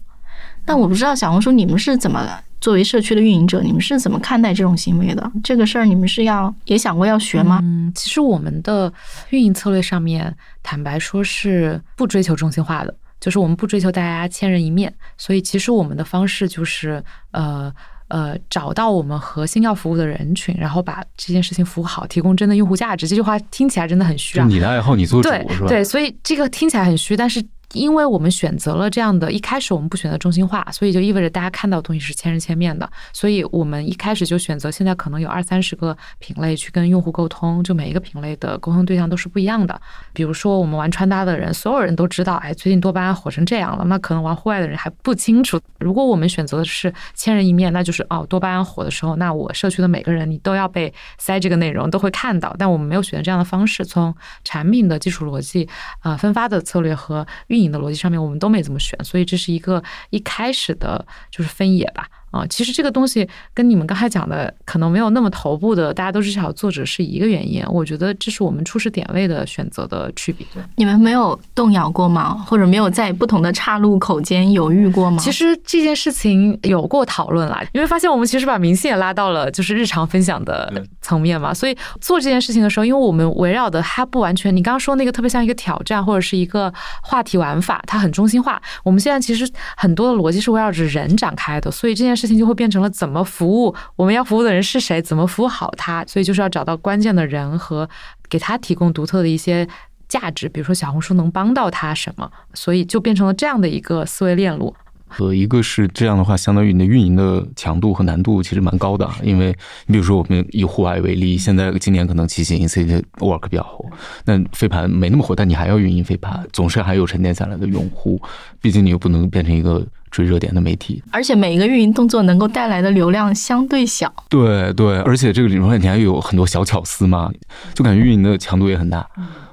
但我不知道小红书你们是怎么作为社区的运营者，你们是怎么看待这种行为的？这个事儿你们是要也想过要学吗？嗯，其实我们的运营策略上面，坦白说是不追求中心化的，就是我们不追求大家千人一面，所以其实我们的方式就是呃。呃，找到我们核心要服务的人群，然后把这件事情服务好，提供真的用户价值。这句话听起来真的很虚啊！你的爱好，你做主是吧？对，所以这个听起来很虚，但是。因为我们选择了这样的，一开始我们不选择中心化，所以就意味着大家看到的东西是千人千面的。所以我们一开始就选择，现在可能有二三十个品类去跟用户沟通，就每一个品类的沟通对象都是不一样的。比如说我们玩穿搭的人，所有人都知道，哎，最近多巴胺火成这样了，那可能玩户外的人还不清楚。如果我们选择的是千人一面，那就是哦，多巴胺火的时候，那我社区的每个人你都要被塞这个内容，都会看到。但我们没有选择这样的方式，从产品的基础逻辑、啊分发的策略和运营的逻辑上面，我们都没怎么选，所以这是一个一开始的就是分野吧。啊，其实这个东西跟你们刚才讲的可能没有那么头部的，大家都知晓作者是一个原因。我觉得这是我们初始点位的选择的区别。你们没有动摇过吗？或者没有在不同的岔路口间犹豫过吗？其实这件事情有过讨论啦，因为发现我们其实把明星也拉到了就是日常分享的层面嘛。所以做这件事情的时候，因为我们围绕的它不完全，你刚刚说那个特别像一个挑战或者是一个话题玩法，它很中心化。我们现在其实很多的逻辑是围绕着人展开的，所以这件事情就会变成了怎么服务，我们要服务的人是谁，怎么服务好他，所以就是要找到关键的人和给他提供独特的一些价值，比如说小红书能帮到他什么，所以就变成了这样的一个思维链路。呃一个是这样的话，相当于你的运营的强度和难度其实蛮高的，因为你比如说我们以户外为例，现在今年可能骑行 City Walk 比较火，那飞盘没那么火，但你还要运营飞盘，总是还有沉淀下来的用户，毕竟你又不能变成一个。追热点的媒体，而且每一个运营动作能够带来的流量相对小。对对，而且这个里面你还有很多小巧思嘛，就感觉运营的强度也很大。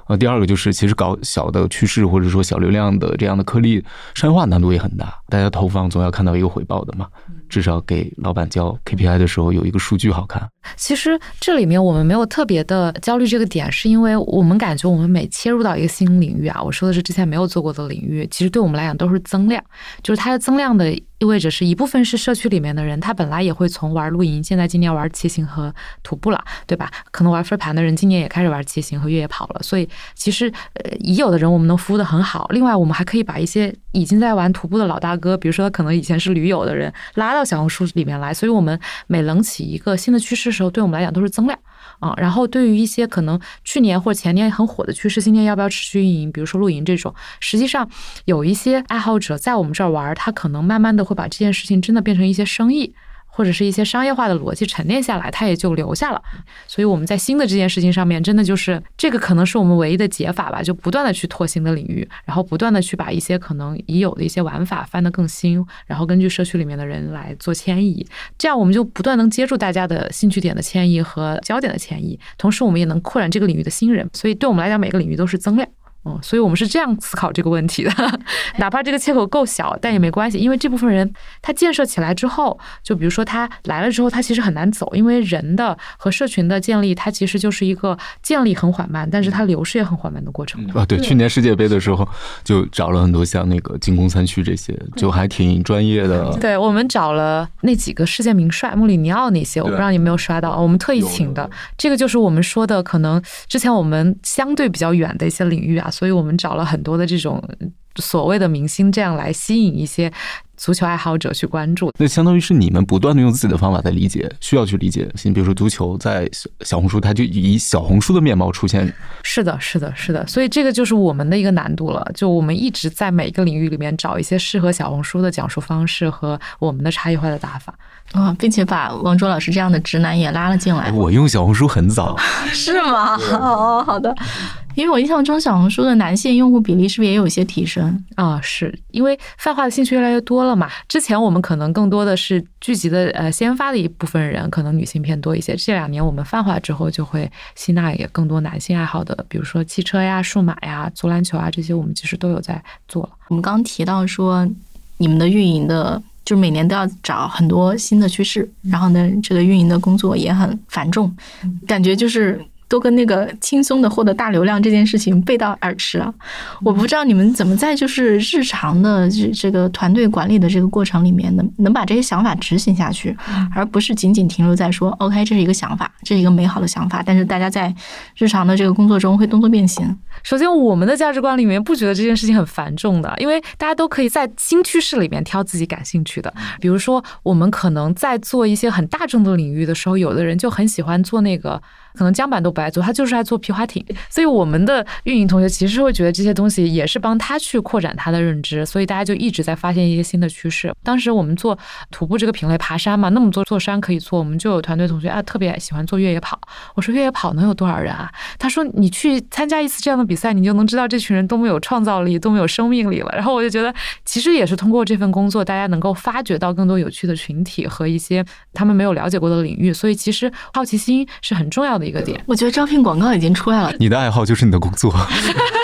啊，第二个就是其实搞小的趋势或者说小流量的这样的颗粒，商业化难度也很大。大家投放总要看到一个回报的嘛，至少给老板交 KPI 的时候有一个数据好看。其实这里面我们没有特别的焦虑这个点，是因为我们感觉我们每切入到一个新领域啊，我说的是之前没有做过的领域，其实对我们来讲都是增量，就是它的增量的。意味着是一部分是社区里面的人，他本来也会从玩露营，现在今年玩骑行和徒步了，对吧？可能玩飞盘的人今年也开始玩骑行和越野跑了。所以其实呃，已有的人我们能服务的很好。另外，我们还可以把一些已经在玩徒步的老大哥，比如说他可能以前是驴友的人，拉到小红书里面来。所以我们每冷起一个新的趋势的时候，对我们来讲都是增量。啊。然后对于一些可能去年或前年很火的趋势，今年要不要持续运营，比如说露营这种，实际上有一些爱好者在我们这儿玩，他可能慢慢的会把这件事情真的变成一些生意。或者是一些商业化的逻辑沉淀下来，它也就留下了。所以我们在新的这件事情上面，真的就是这个可能是我们唯一的解法吧，就不断的去拓新的领域，然后不断的去把一些可能已有的一些玩法翻得更新，然后根据社区里面的人来做迁移，这样我们就不断能接住大家的兴趣点的迁移和焦点的迁移，同时我们也能扩展这个领域的新人。所以对我们来讲，每个领域都是增量。嗯，所以我们是这样思考这个问题的，哪怕这个切口够小，但也没关系，因为这部分人他建设起来之后，就比如说他来了之后，他其实很难走，因为人的和社群的建立，它其实就是一个建立很缓慢，但是它流失也很缓慢的过程啊。对，去年世界杯的时候就找了很多像那个进攻三区这些，就还挺专业的。对我们找了那几个世界名帅，穆里尼奥那些，我不知道你有没有刷到，我们特意请的，这个就是我们说的，可能之前我们相对比较远的一些领域啊。所以我们找了很多的这种所谓的明星，这样来吸引一些足球爱好者去关注。那相当于是你们不断的用自己的方法在理解，需要去理解。你比如说足球，在小红书，它就以小红书的面貌出现。是的，是的，是的。所以这个就是我们的一个难度了。就我们一直在每一个领域里面找一些适合小红书的讲述方式和我们的差异化的打法啊，并且把王卓老师这样的直男也拉了进来。我用小红书很早，是吗？哦，好的。因为我印象中小红书的男性用户比例是不是也有一些提升啊？是因为泛化的兴趣越来越多了嘛？之前我们可能更多的是聚集的呃先发的一部分人，可能女性偏多一些。这两年我们泛化之后，就会吸纳也更多男性爱好的，比如说汽车呀、数码呀、足篮球啊这些，我们其实都有在做了。我们刚提到说，你们的运营的，就是每年都要找很多新的趋势，然后呢，这个运营的工作也很繁重，感觉就是。都跟那个轻松的获得大流量这件事情背道而驰了。我不知道你们怎么在就是日常的这这个团队管理的这个过程里面，能能把这些想法执行下去，而不是仅仅停留在说 “OK”，这是一个想法，这是一个美好的想法。但是大家在日常的这个工作中会动作变形。首先，我们的价值观里面不觉得这件事情很繁重的，因为大家都可以在新趋势里面挑自己感兴趣的。比如说，我们可能在做一些很大众的领域的时候，有的人就很喜欢做那个。可能江板都不爱做，他就是爱做皮划艇。所以我们的运营同学其实会觉得这些东西也是帮他去扩展他的认知，所以大家就一直在发现一些新的趋势。当时我们做徒步这个品类，爬山嘛，那么多座山可以做，我们就有团队同学啊特别喜欢做越野跑。我说越野跑能有多少人啊？他说你去参加一次这样的比赛，你就能知道这群人多么有创造力，多么有生命力了。然后我就觉得，其实也是通过这份工作，大家能够发掘到更多有趣的群体和一些他们没有了解过的领域。所以其实好奇心是很重要的。一个点，我觉得招聘广告已经出来了。你的爱好就是你的工作，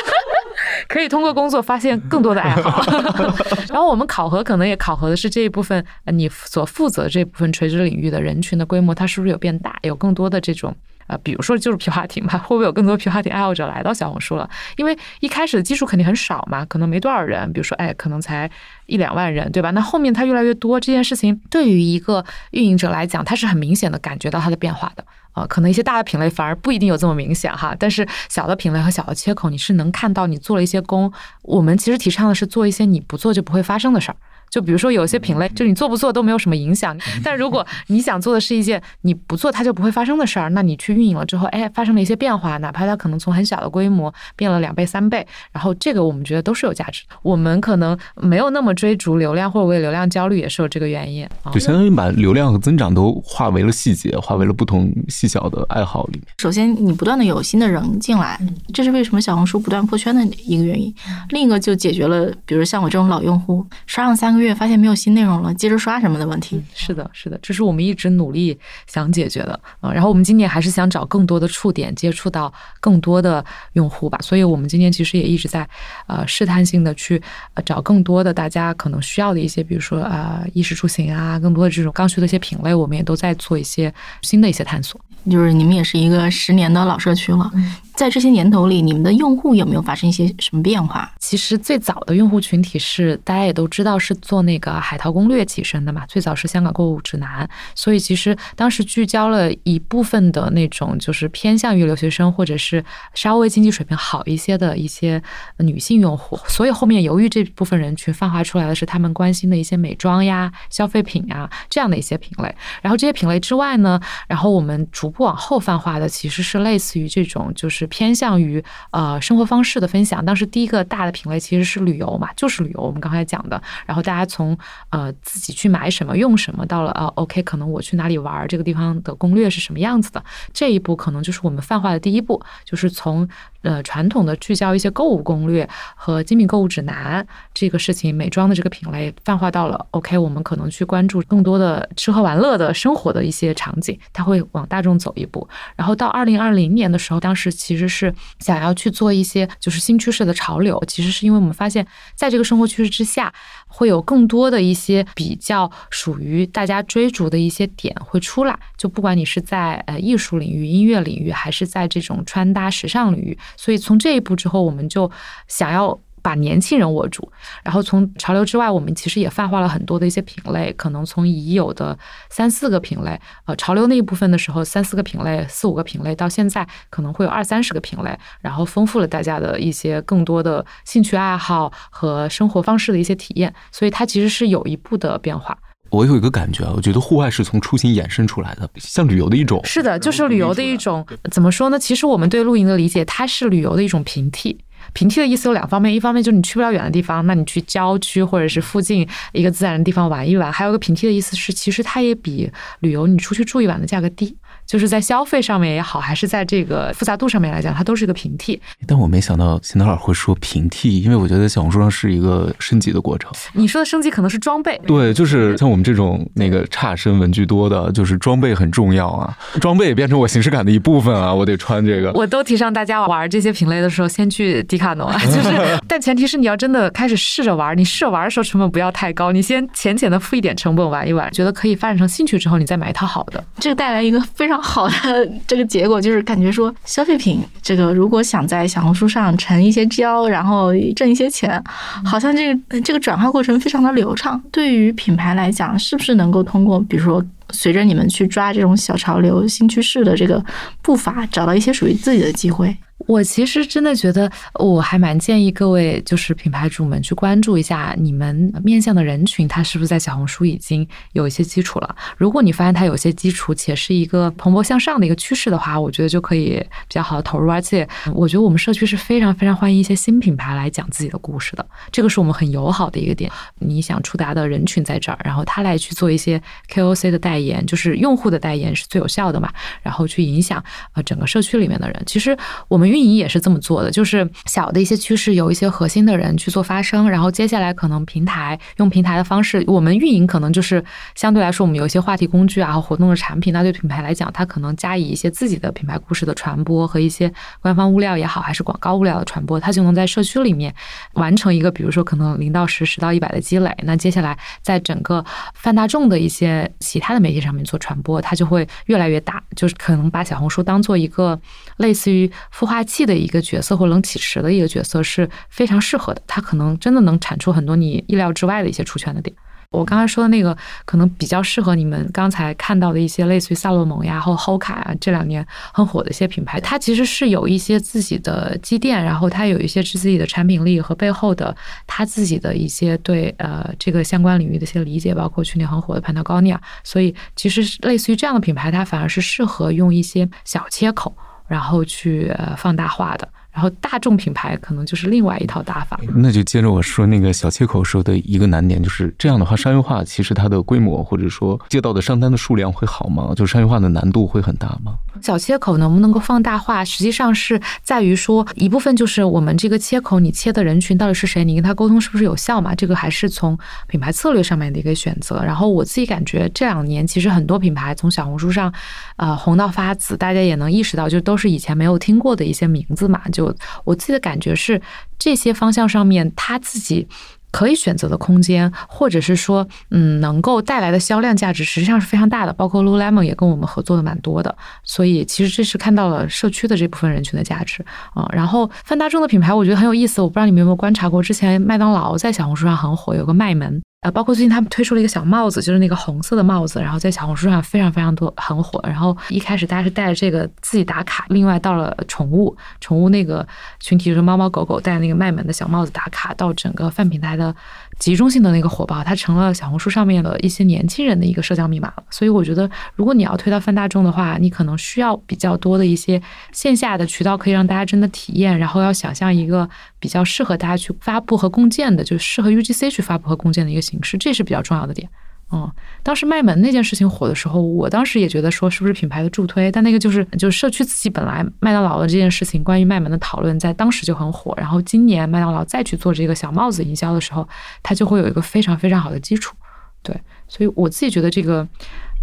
可以通过工作发现更多的爱好。然后我们考核可能也考核的是这一部分，你所负责这部分垂直领域的人群的规模，它是不是有变大，有更多的这种呃，比如说就是皮划艇吧，会不会有更多皮划艇爱好者来到小红书了？因为一开始的基数肯定很少嘛，可能没多少人，比如说哎，可能才一两万人，对吧？那后面它越来越多，这件事情对于一个运营者来讲，它是很明显的感觉到它的变化的。啊，可能一些大的品类反而不一定有这么明显哈，但是小的品类和小的切口，你是能看到你做了一些功。我们其实提倡的是做一些你不做就不会发生的事儿。就比如说有些品类，就你做不做都没有什么影响。但如果你想做的是一件你不做它就不会发生的事儿，那你去运营了之后，哎，发生了一些变化，哪怕它可能从很小的规模变了两倍三倍，然后这个我们觉得都是有价值的。我们可能没有那么追逐流量或者为流量焦虑，也是有这个原因。就相当于把流量和增长都化为了细节，化为了不同细小的爱好里面。首先，你不断的有新的人进来，这是为什么小红书不断破圈的一个原因。另一个就解决了，比如像我这种老用户，刷上三个月。月发现没有新内容了，接着刷什么的问题？是的，是的，这是我们一直努力想解决的啊。然后我们今年还是想找更多的触点，接触到更多的用户吧。所以我们今年其实也一直在呃试探性的去找更多的大家可能需要的一些，比如说啊衣食住行啊，更多的这种刚需的一些品类，我们也都在做一些新的一些探索。就是你们也是一个十年的老社区了，在这些年头里，你们的用户有没有发生一些什么变化？其实最早的用户群体是大家也都知道是做那个海淘攻略起身的嘛，最早是香港购物指南，所以其实当时聚焦了一部分的那种就是偏向于留学生或者是稍微经济水平好一些的一些女性用户，所以后面由于这部分人群泛化出来的是他们关心的一些美妆呀、消费品呀这样的一些品类，然后这些品类之外呢，然后我们逐步往后泛化的，其实是类似于这种，就是偏向于呃生活方式的分享。当时第一个大的品类其实是旅游嘛，就是旅游，我们刚才讲的。然后大家从呃自己去买什么用什么，到了呃 OK，可能我去哪里玩，这个地方的攻略是什么样子的，这一步可能就是我们泛化的第一步，就是从。呃，传统的聚焦一些购物攻略和精品购物指南这个事情，美妆的这个品类泛化到了 OK，我们可能去关注更多的吃喝玩乐的生活的一些场景，它会往大众走一步。然后到二零二零年的时候，当时其实是想要去做一些就是新趋势的潮流，其实是因为我们发现在这个生活趋势之下。会有更多的一些比较属于大家追逐的一些点会出来，就不管你是在呃艺术领域、音乐领域，还是在这种穿搭时尚领域，所以从这一步之后，我们就想要。把年轻人握住，然后从潮流之外，我们其实也泛化了很多的一些品类，可能从已有的三四个品类，呃，潮流那一部分的时候，三四个品类、四五个品类，到现在可能会有二三十个品类，然后丰富了大家的一些更多的兴趣爱好和生活方式的一些体验，所以它其实是有一步的变化。我有一个感觉啊，我觉得户外是从出行衍生出来的，像旅游的一种。是的，就是旅游的一种。怎么说呢？其实我们对露营的理解，它是旅游的一种平替。平替的意思有两方面，一方面就是你去不了远的地方，那你去郊区或者是附近一个自然的地方玩一玩；还有一个平替的意思是，其实它也比旅游你出去住一晚的价格低。就是在消费上面也好，还是在这个复杂度上面来讲，它都是一个平替。但我没想到邢导会说平替，因为我觉得小红书上是一个升级的过程。你说的升级可能是装备，对，就是像我们这种那个差生文具多的，就是装备很重要啊，装备也变成我形式感的一部分啊，我得穿这个。我都提倡大家玩这些品类的时候，先去迪卡侬啊，就是，但前提是你要真的开始试着玩，你试着玩的时候成本不要太高，你先浅浅的付一点成本玩一玩，觉得可以发展成兴趣之后，你再买一套好的，这个带来一个非常好的。这个结果就是感觉说，消费品这个如果想在小红书上成一些交，然后挣一些钱，好像这个这个转化过程非常的流畅。对于品牌来讲，是不是能够通过比如说随着你们去抓这种小潮流、新趋势的这个步伐，找到一些属于自己的机会？我其实真的觉得，我还蛮建议各位就是品牌主们去关注一下你们面向的人群，他是不是在小红书已经有一些基础了。如果你发现他有些基础，且是一个蓬勃向上的一个趋势的话，我觉得就可以比较好的投入。而且，我觉得我们社区是非常非常欢迎一些新品牌来讲自己的故事的，这个是我们很友好的一个点。你想触达的人群在这儿，然后他来去做一些 KOC 的代代言，就是用户的代言是最有效的嘛，然后去影响呃整个社区里面的人。其实我们。运营也是这么做的，就是小的一些趋势，有一些核心的人去做发声，然后接下来可能平台用平台的方式，我们运营可能就是相对来说，我们有一些话题工具啊和活动的产品，那对品牌来讲，它可能加以一些自己的品牌故事的传播和一些官方物料也好，还是广告物料的传播，它就能在社区里面完成一个，比如说可能零到十、十到一百的积累。那接下来在整个泛大众的一些其他的媒体上面做传播，它就会越来越大，就是可能把小红书当做一个类似于孵化。器的一个角色或冷启池的一个角色是非常适合的，它可能真的能产出很多你意料之外的一些出圈的点。我刚才说的那个可能比较适合你们刚才看到的一些类似于萨洛蒙呀或 Hoka 啊这两年很火的一些品牌，它其实是有一些自己的积淀，然后它有一些是自己的产品力和背后的它自己的一些对呃这个相关领域的一些理解，包括去年很火的 Patagonia，所以其实类似于这样的品牌，它反而是适合用一些小切口。然后去呃放大化的。然后大众品牌可能就是另外一套打法。那就接着我说那个小切口说的一个难点，就是这样的话商业化其实它的规模或者说接到的商单的数量会好吗？就商业化的难度会很大吗？小切口能不能够放大化，实际上是在于说一部分就是我们这个切口你切的人群到底是谁，你跟他沟通是不是有效嘛？这个还是从品牌策略上面的一个选择。然后我自己感觉这两年其实很多品牌从小红书上，呃红到发紫，大家也能意识到，就都是以前没有听过的一些名字嘛，就。我自己的感觉是，这些方向上面他自己可以选择的空间，或者是说，嗯，能够带来的销量价值，实际上是非常大的。包括 Lululemon 也跟我们合作的蛮多的，所以其实这是看到了社区的这部分人群的价值啊。然后泛大众的品牌，我觉得很有意思。我不知道你们有没有观察过，之前麦当劳在小红书上很火，有个麦门。啊，包括最近他们推出了一个小帽子，就是那个红色的帽子，然后在小红书上非常非常多，很火。然后一开始大家是带着这个自己打卡，另外到了宠物宠物那个群体，就是猫猫狗狗戴那个卖萌的小帽子打卡，到整个泛平台的集中性的那个火爆，它成了小红书上面的一些年轻人的一个社交密码了。所以我觉得，如果你要推到泛大众的话，你可能需要比较多的一些线下的渠道，可以让大家真的体验，然后要想象一个比较适合大家去发布和共建的，就适合 UGC 去发布和共建的一个形式，这是比较重要的点。嗯，当时卖门那件事情火的时候，我当时也觉得说是不是品牌的助推，但那个就是就是社区自己本来麦当劳的这件事情，关于卖门的讨论在当时就很火，然后今年麦当劳再去做这个小帽子营销的时候，它就会有一个非常非常好的基础。对，所以我自己觉得这个。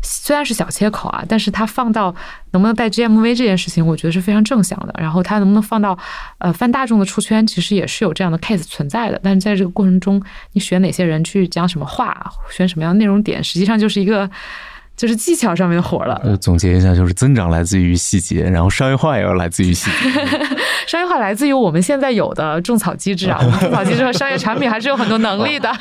虽然是小切口啊，但是它放到能不能带 GMV 这件事情，我觉得是非常正向的。然后它能不能放到呃泛大众的出圈，其实也是有这样的 case 存在的。但是在这个过程中，你选哪些人去讲什么话，选什么样的内容点，实际上就是一个。就是技巧上面的活了。呃，总结一下，就是增长来自于细节，然后商业化也要来自于细节。商业化来自于我们现在有的种草机制啊，我们种草机制和商业产品还是有很多能力的，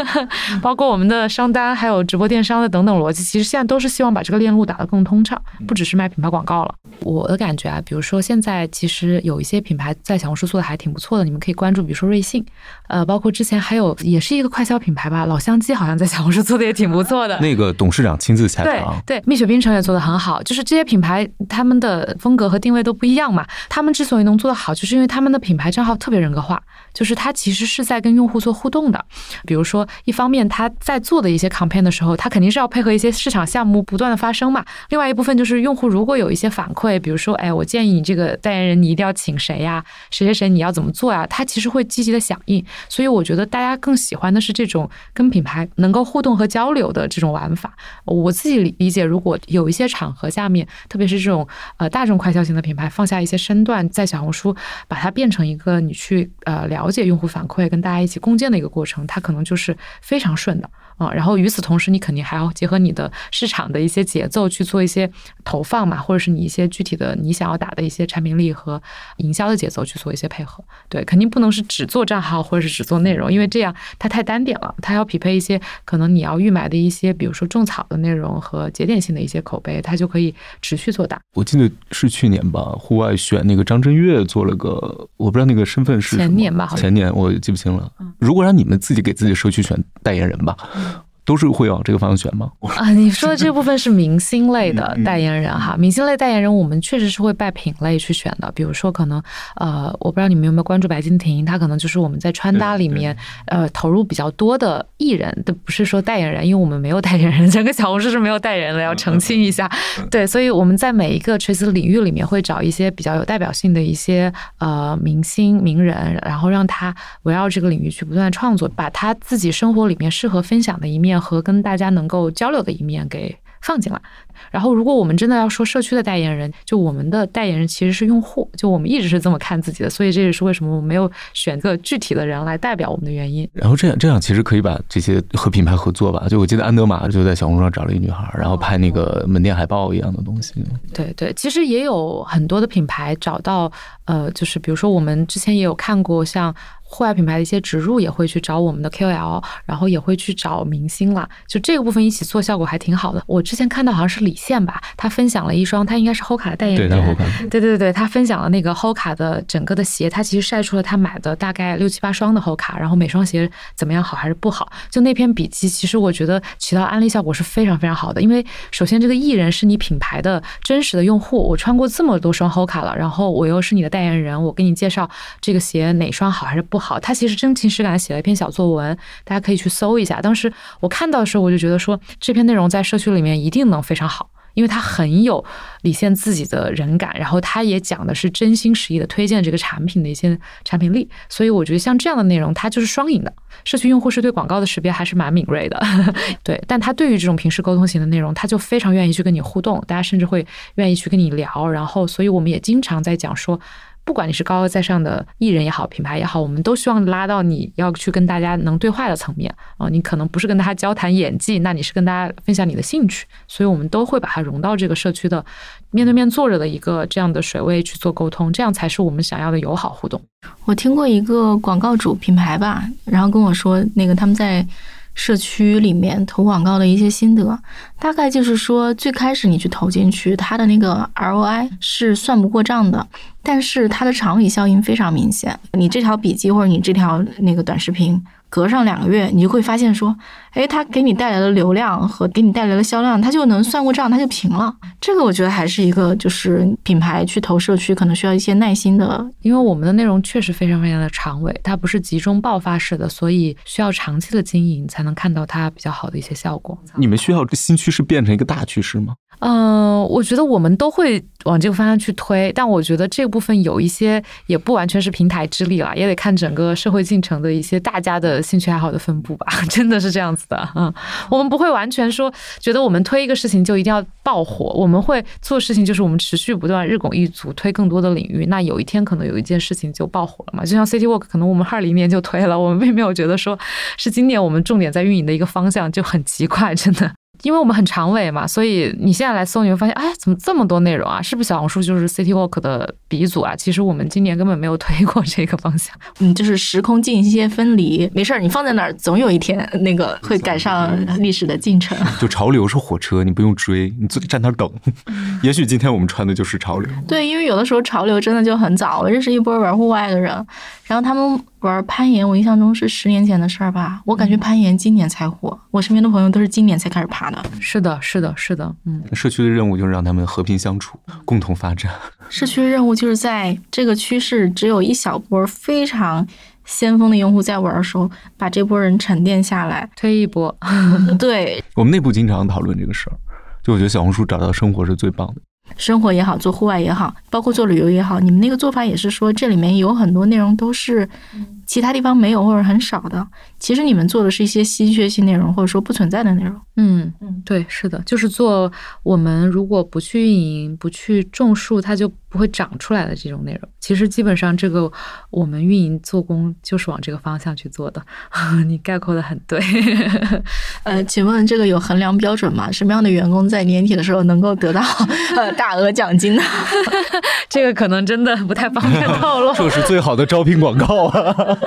包括我们的商单，还有直播电商的等等逻辑，其实现在都是希望把这个链路打得更通畅，不只是卖品牌广告了。我的感觉啊，比如说现在其实有一些品牌在小红书做的还挺不错的，你们可以关注，比如说瑞幸，呃，包括之前还有也是一个快消品牌吧，老乡鸡好像在小红书做的也挺不错的。那个董事长亲自。对对，蜜雪冰城也做的很好，就是这些品牌他们的风格和定位都不一样嘛。他们之所以能做得好，就是因为他们的品牌账号特别人格化，就是他其实是在跟用户做互动的。比如说，一方面他在做的一些 campaign 的时候，他肯定是要配合一些市场项目不断的发生嘛。另外一部分就是用户如果有一些反馈，比如说，哎，我建议你这个代言人你一定要请谁呀？谁谁谁你要怎么做呀？他其实会积极的响应。所以我觉得大家更喜欢的是这种跟品牌能够互动和交流的这种玩法。我。自己理解，如果有一些场合下面，特别是这种呃大众快消型的品牌，放下一些身段，在小红书把它变成一个你去呃了解用户反馈，跟大家一起共建的一个过程，它可能就是非常顺的。啊，然后与此同时，你肯定还要结合你的市场的一些节奏去做一些投放嘛，或者是你一些具体的你想要打的一些产品力和营销的节奏去做一些配合。对，肯定不能是只做账号或者是只做内容，因为这样它太单点了。它要匹配一些可能你要预买的一些，比如说种草的内容和节点性的一些口碑，它就可以持续做大。我记得是去年吧，户外选那个张震岳做了个，我不知道那个身份是前年吧，前年我记不清了。如果让你们自己给自己社区选代言人吧。都是会往这个方向选吗？啊，你说的这部分是明星类的代言人哈，明星类代言人我们确实是会拜品类去选的。比如说，可能呃，我不知道你们有没有关注白敬亭，他可能就是我们在穿搭里面呃投入比较多的艺人，都不是说代言人，因为我们没有代言人，整个小红书是没有代言人的，要澄清一下。对，所以我们在每一个垂直领域里面会找一些比较有代表性的一些呃明星名人，然后让他围绕这个领域去不断创作，把他自己生活里面适合分享的一面。和跟大家能够交流的一面给放进来，然后如果我们真的要说社区的代言人，就我们的代言人其实是用户，就我们一直是这么看自己的，所以这也是为什么我没有选个具体的人来代表我们的原因。然后这样这样其实可以把这些和品牌合作吧，就我记得安德玛就在小红书上找了一女孩，然后拍那个门店海报一样的东西。对对，其实也有很多的品牌找到，呃，就是比如说我们之前也有看过像。户外品牌的一些植入也会去找我们的 KOL，然后也会去找明星啦，就这个部分一起做效果还挺好的。我之前看到好像是李现吧，他分享了一双，他应该是 Hoka 的代言人，对对对对，他分享了那个 Hoka 的整个的鞋，他其实晒出了他买的大概六七八双的 Hoka，然后每双鞋怎么样好还是不好。就那篇笔记，其实我觉得起到安利效果是非常非常好的，因为首先这个艺人是你品牌的真实的用户，我穿过这么多双 Hoka 了，然后我又是你的代言人，我给你介绍这个鞋哪双好还是不好。好，他其实真情实感写了一篇小作文，大家可以去搜一下。当时我看到的时候，我就觉得说这篇内容在社区里面一定能非常好，因为他很有李现自己的人感，然后他也讲的是真心实意的推荐这个产品的一些产品力。所以我觉得像这样的内容，它就是双赢的。社区用户是对广告的识别还是蛮敏锐的，对。但他对于这种平时沟通型的内容，他就非常愿意去跟你互动，大家甚至会愿意去跟你聊。然后，所以我们也经常在讲说。不管你是高高在上的艺人也好，品牌也好，我们都希望拉到你要去跟大家能对话的层面啊。你可能不是跟大家交谈演技，那你是跟大家分享你的兴趣，所以我们都会把它融到这个社区的面对面坐着的一个这样的水位去做沟通，这样才是我们想要的友好互动。我听过一个广告主品牌吧，然后跟我说，那个他们在。社区里面投广告的一些心得，大概就是说，最开始你去投进去，它的那个 ROI 是算不过账的，但是它的长尾效应非常明显。你这条笔记或者你这条那个短视频隔上两个月，你就会发现说，哎，它给你带来的流量和给你带来的销量，它就能算过账，它就平了。这个我觉得还是一个，就是品牌去投社区可能需要一些耐心的，因为我们的内容确实非常非常的长尾，它不是集中爆发式的，所以需要长期的经营才能看到它比较好的一些效果。你们需要新趋势变成一个大趋势吗？嗯，我觉得我们都会往这个方向去推，但我觉得这部分有一些也不完全是平台之力了，也得看整个社会进程的一些大家的兴趣爱好的分布吧，真的是这样子的。嗯，我们不会完全说觉得我们推一个事情就一定要爆火，我们会做事情就是我们持续不断日拱一卒推更多的领域，那有一天可能有一件事情就爆火了嘛，就像 City Walk，可能我们二零年就推了，我们并没有觉得说是今年我们重点在运营的一个方向，就很奇怪，真的。因为我们很长尾嘛，所以你现在来搜，你会发现，哎，怎么这么多内容啊？是不是小红书就是 City Walk 的鼻祖啊？其实我们今年根本没有推过这个方向，嗯，就是时空间歇分离，没事儿，你放在那儿，总有一天那个会赶上历史的进程。就潮流是火车，你不用追，你坐站那儿等。也许今天我们穿的就是潮流。对，因为有的时候潮流真的就很早。我认识一波玩户外的人，然后他们玩攀岩，我印象中是十年前的事儿吧。我感觉攀岩今年才火，我身边的朋友都是今年才开始爬的。是的，是的，是的，嗯。社区的任务就是让他们和平相处，共同发展。社区的任务就是在这个趋势只有一小波非常先锋的用户在玩的时候，把这波人沉淀下来，推一波。对，我们内部经常讨论这个事儿。就我觉得小红书找到生活是最棒的，生活也好，做户外也好，包括做旅游也好，你们那个做法也是说这里面有很多内容都是其他地方没有或者很少的。其实你们做的是一些稀缺性内容，或者说不存在的内容。嗯嗯，对，是的，就是做我们如果不去运营、不去种树，它就不会长出来的这种内容。其实基本上这个我们运营做工就是往这个方向去做的。你概括的很对。呃，请问这个有衡量标准吗？什么样的员工在年底的时候能够得到 呃大额奖金呢？这个可能真的不太方便透露。这是最好的招聘广告啊！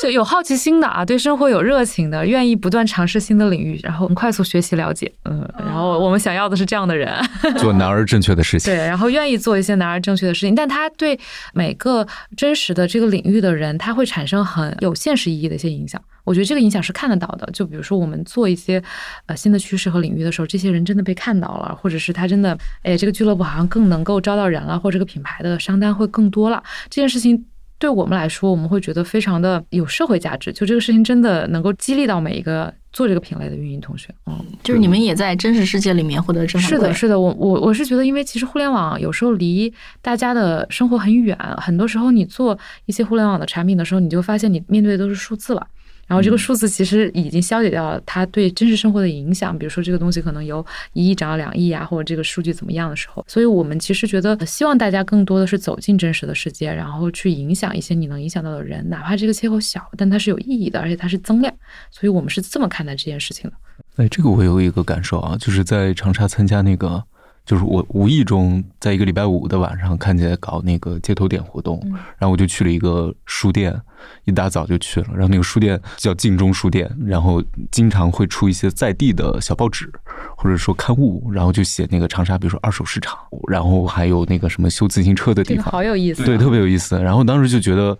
就有好奇心的啊，对生活有热情的，愿意不断尝试新的领域，然后快速学习了解。嗯，然后我们想要的是这样的人，做男儿正确的事情。对，然后愿意做一些男儿正确的事情，但他对每个真实的这个领域的人，他会产生很有现实意义的一些影响。我觉得这个影响是看得到的，就比如说我们做一些呃新的趋势和领域的时候，这些人真的被看到了，或者是他真的哎这个俱乐部好像更能够招到人了，或者这个品牌的商单会更多了。这件事情对我们来说，我们会觉得非常的有社会价值。就这个事情真的能够激励到每一个做这个品类的运营同学。嗯，就是你们也在真实世界里面获得正反馈。是的，是的，我我我是觉得，因为其实互联网有时候离大家的生活很远，很多时候你做一些互联网的产品的时候，你就发现你面对的都是数字了。然后这个数字其实已经消解掉了它对真实生活的影响，比如说这个东西可能由一亿涨到两亿啊，或者这个数据怎么样的时候，所以我们其实觉得希望大家更多的是走进真实的世界，然后去影响一些你能影响到的人，哪怕这个切口小，但它是有意义的，而且它是增量，所以我们是这么看待这件事情的。哎，这个我有一个感受啊，就是在长沙参加那个。就是我无意中在一个礼拜五的晚上看见搞那个街头点活动，然后我就去了一个书店，一大早就去了。然后那个书店叫晋中书店，然后经常会出一些在地的小报纸或者说刊物，然后就写那个长沙，比如说二手市场，然后还有那个什么修自行车的地方，好有意思，对，特别有意思。然后当时就觉得。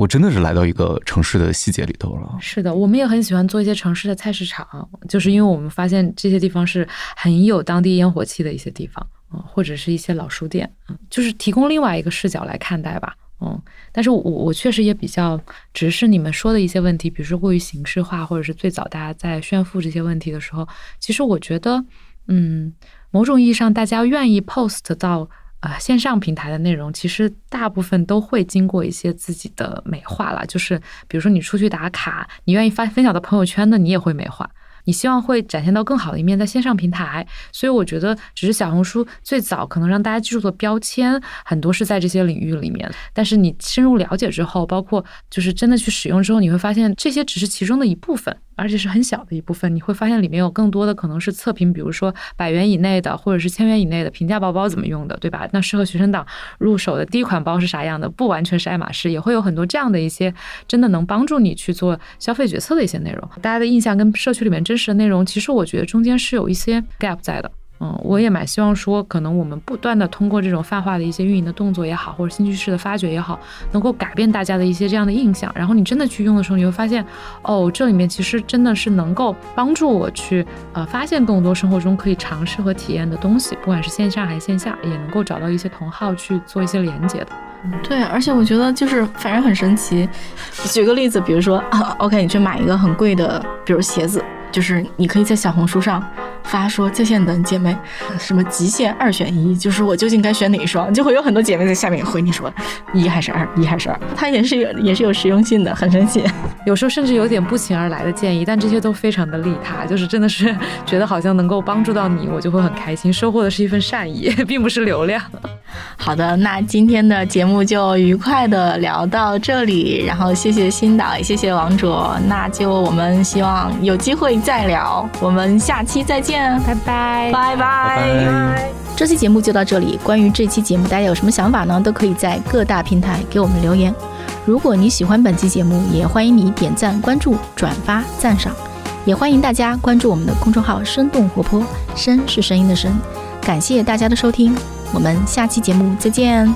我真的是来到一个城市的细节里头了。是的，我们也很喜欢做一些城市的菜市场，就是因为我们发现这些地方是很有当地烟火气的一些地方，嗯，或者是一些老书店，嗯，就是提供另外一个视角来看待吧，嗯。但是我我确实也比较直视你们说的一些问题，比如说过于形式化，或者是最早大家在炫富这些问题的时候，其实我觉得，嗯，某种意义上大家愿意 post 到。啊，线上平台的内容其实大部分都会经过一些自己的美化了，就是比如说你出去打卡，你愿意发分享到朋友圈的，你也会美化。你希望会展现到更好的一面在线上平台，所以我觉得只是小红书最早可能让大家记住的标签很多是在这些领域里面，但是你深入了解之后，包括就是真的去使用之后，你会发现这些只是其中的一部分，而且是很小的一部分。你会发现里面有更多的可能是测评，比如说百元以内的或者是千元以内的平价包包怎么用的，对吧？那适合学生党入手的第一款包是啥样的？不完全是爱马仕，也会有很多这样的一些真的能帮助你去做消费决策的一些内容。大家的印象跟社区里面。真实的内容，其实我觉得中间是有一些 gap 在的，嗯，我也蛮希望说，可能我们不断的通过这种泛化的一些运营的动作也好，或者新趋势的发掘也好，能够改变大家的一些这样的印象。然后你真的去用的时候，你会发现，哦，这里面其实真的是能够帮助我去呃发现更多生活中可以尝试和体验的东西，不管是线上还是线下，也能够找到一些同好去做一些连接的。对，而且我觉得就是反正很神奇。举个例子，比如说啊，OK，你去买一个很贵的，比如鞋子。就是你可以在小红书上发说在线等姐妹，什么极限二选一，就是我究竟该选哪一双，就会有很多姐妹在下面回你说一还是二，一还是二，它也是有也是有实用性的，很神奇。有时候甚至有点不请而来的建议，但这些都非常的利他，就是真的是觉得好像能够帮助到你，我就会很开心，收获的是一份善意，并不是流量。好的，那今天的节目就愉快的聊到这里，然后谢谢新导，也谢谢王卓，那就我们希望有机会。再聊，我们下期再见，拜拜，拜拜。这期节目就到这里。关于这期节目，大家有什么想法呢？都可以在各大平台给我们留言。如果你喜欢本期节目，也欢迎你点赞、关注、转发、赞赏。也欢迎大家关注我们的公众号“生动活泼”，声是声音的声。感谢大家的收听，我们下期节目再见。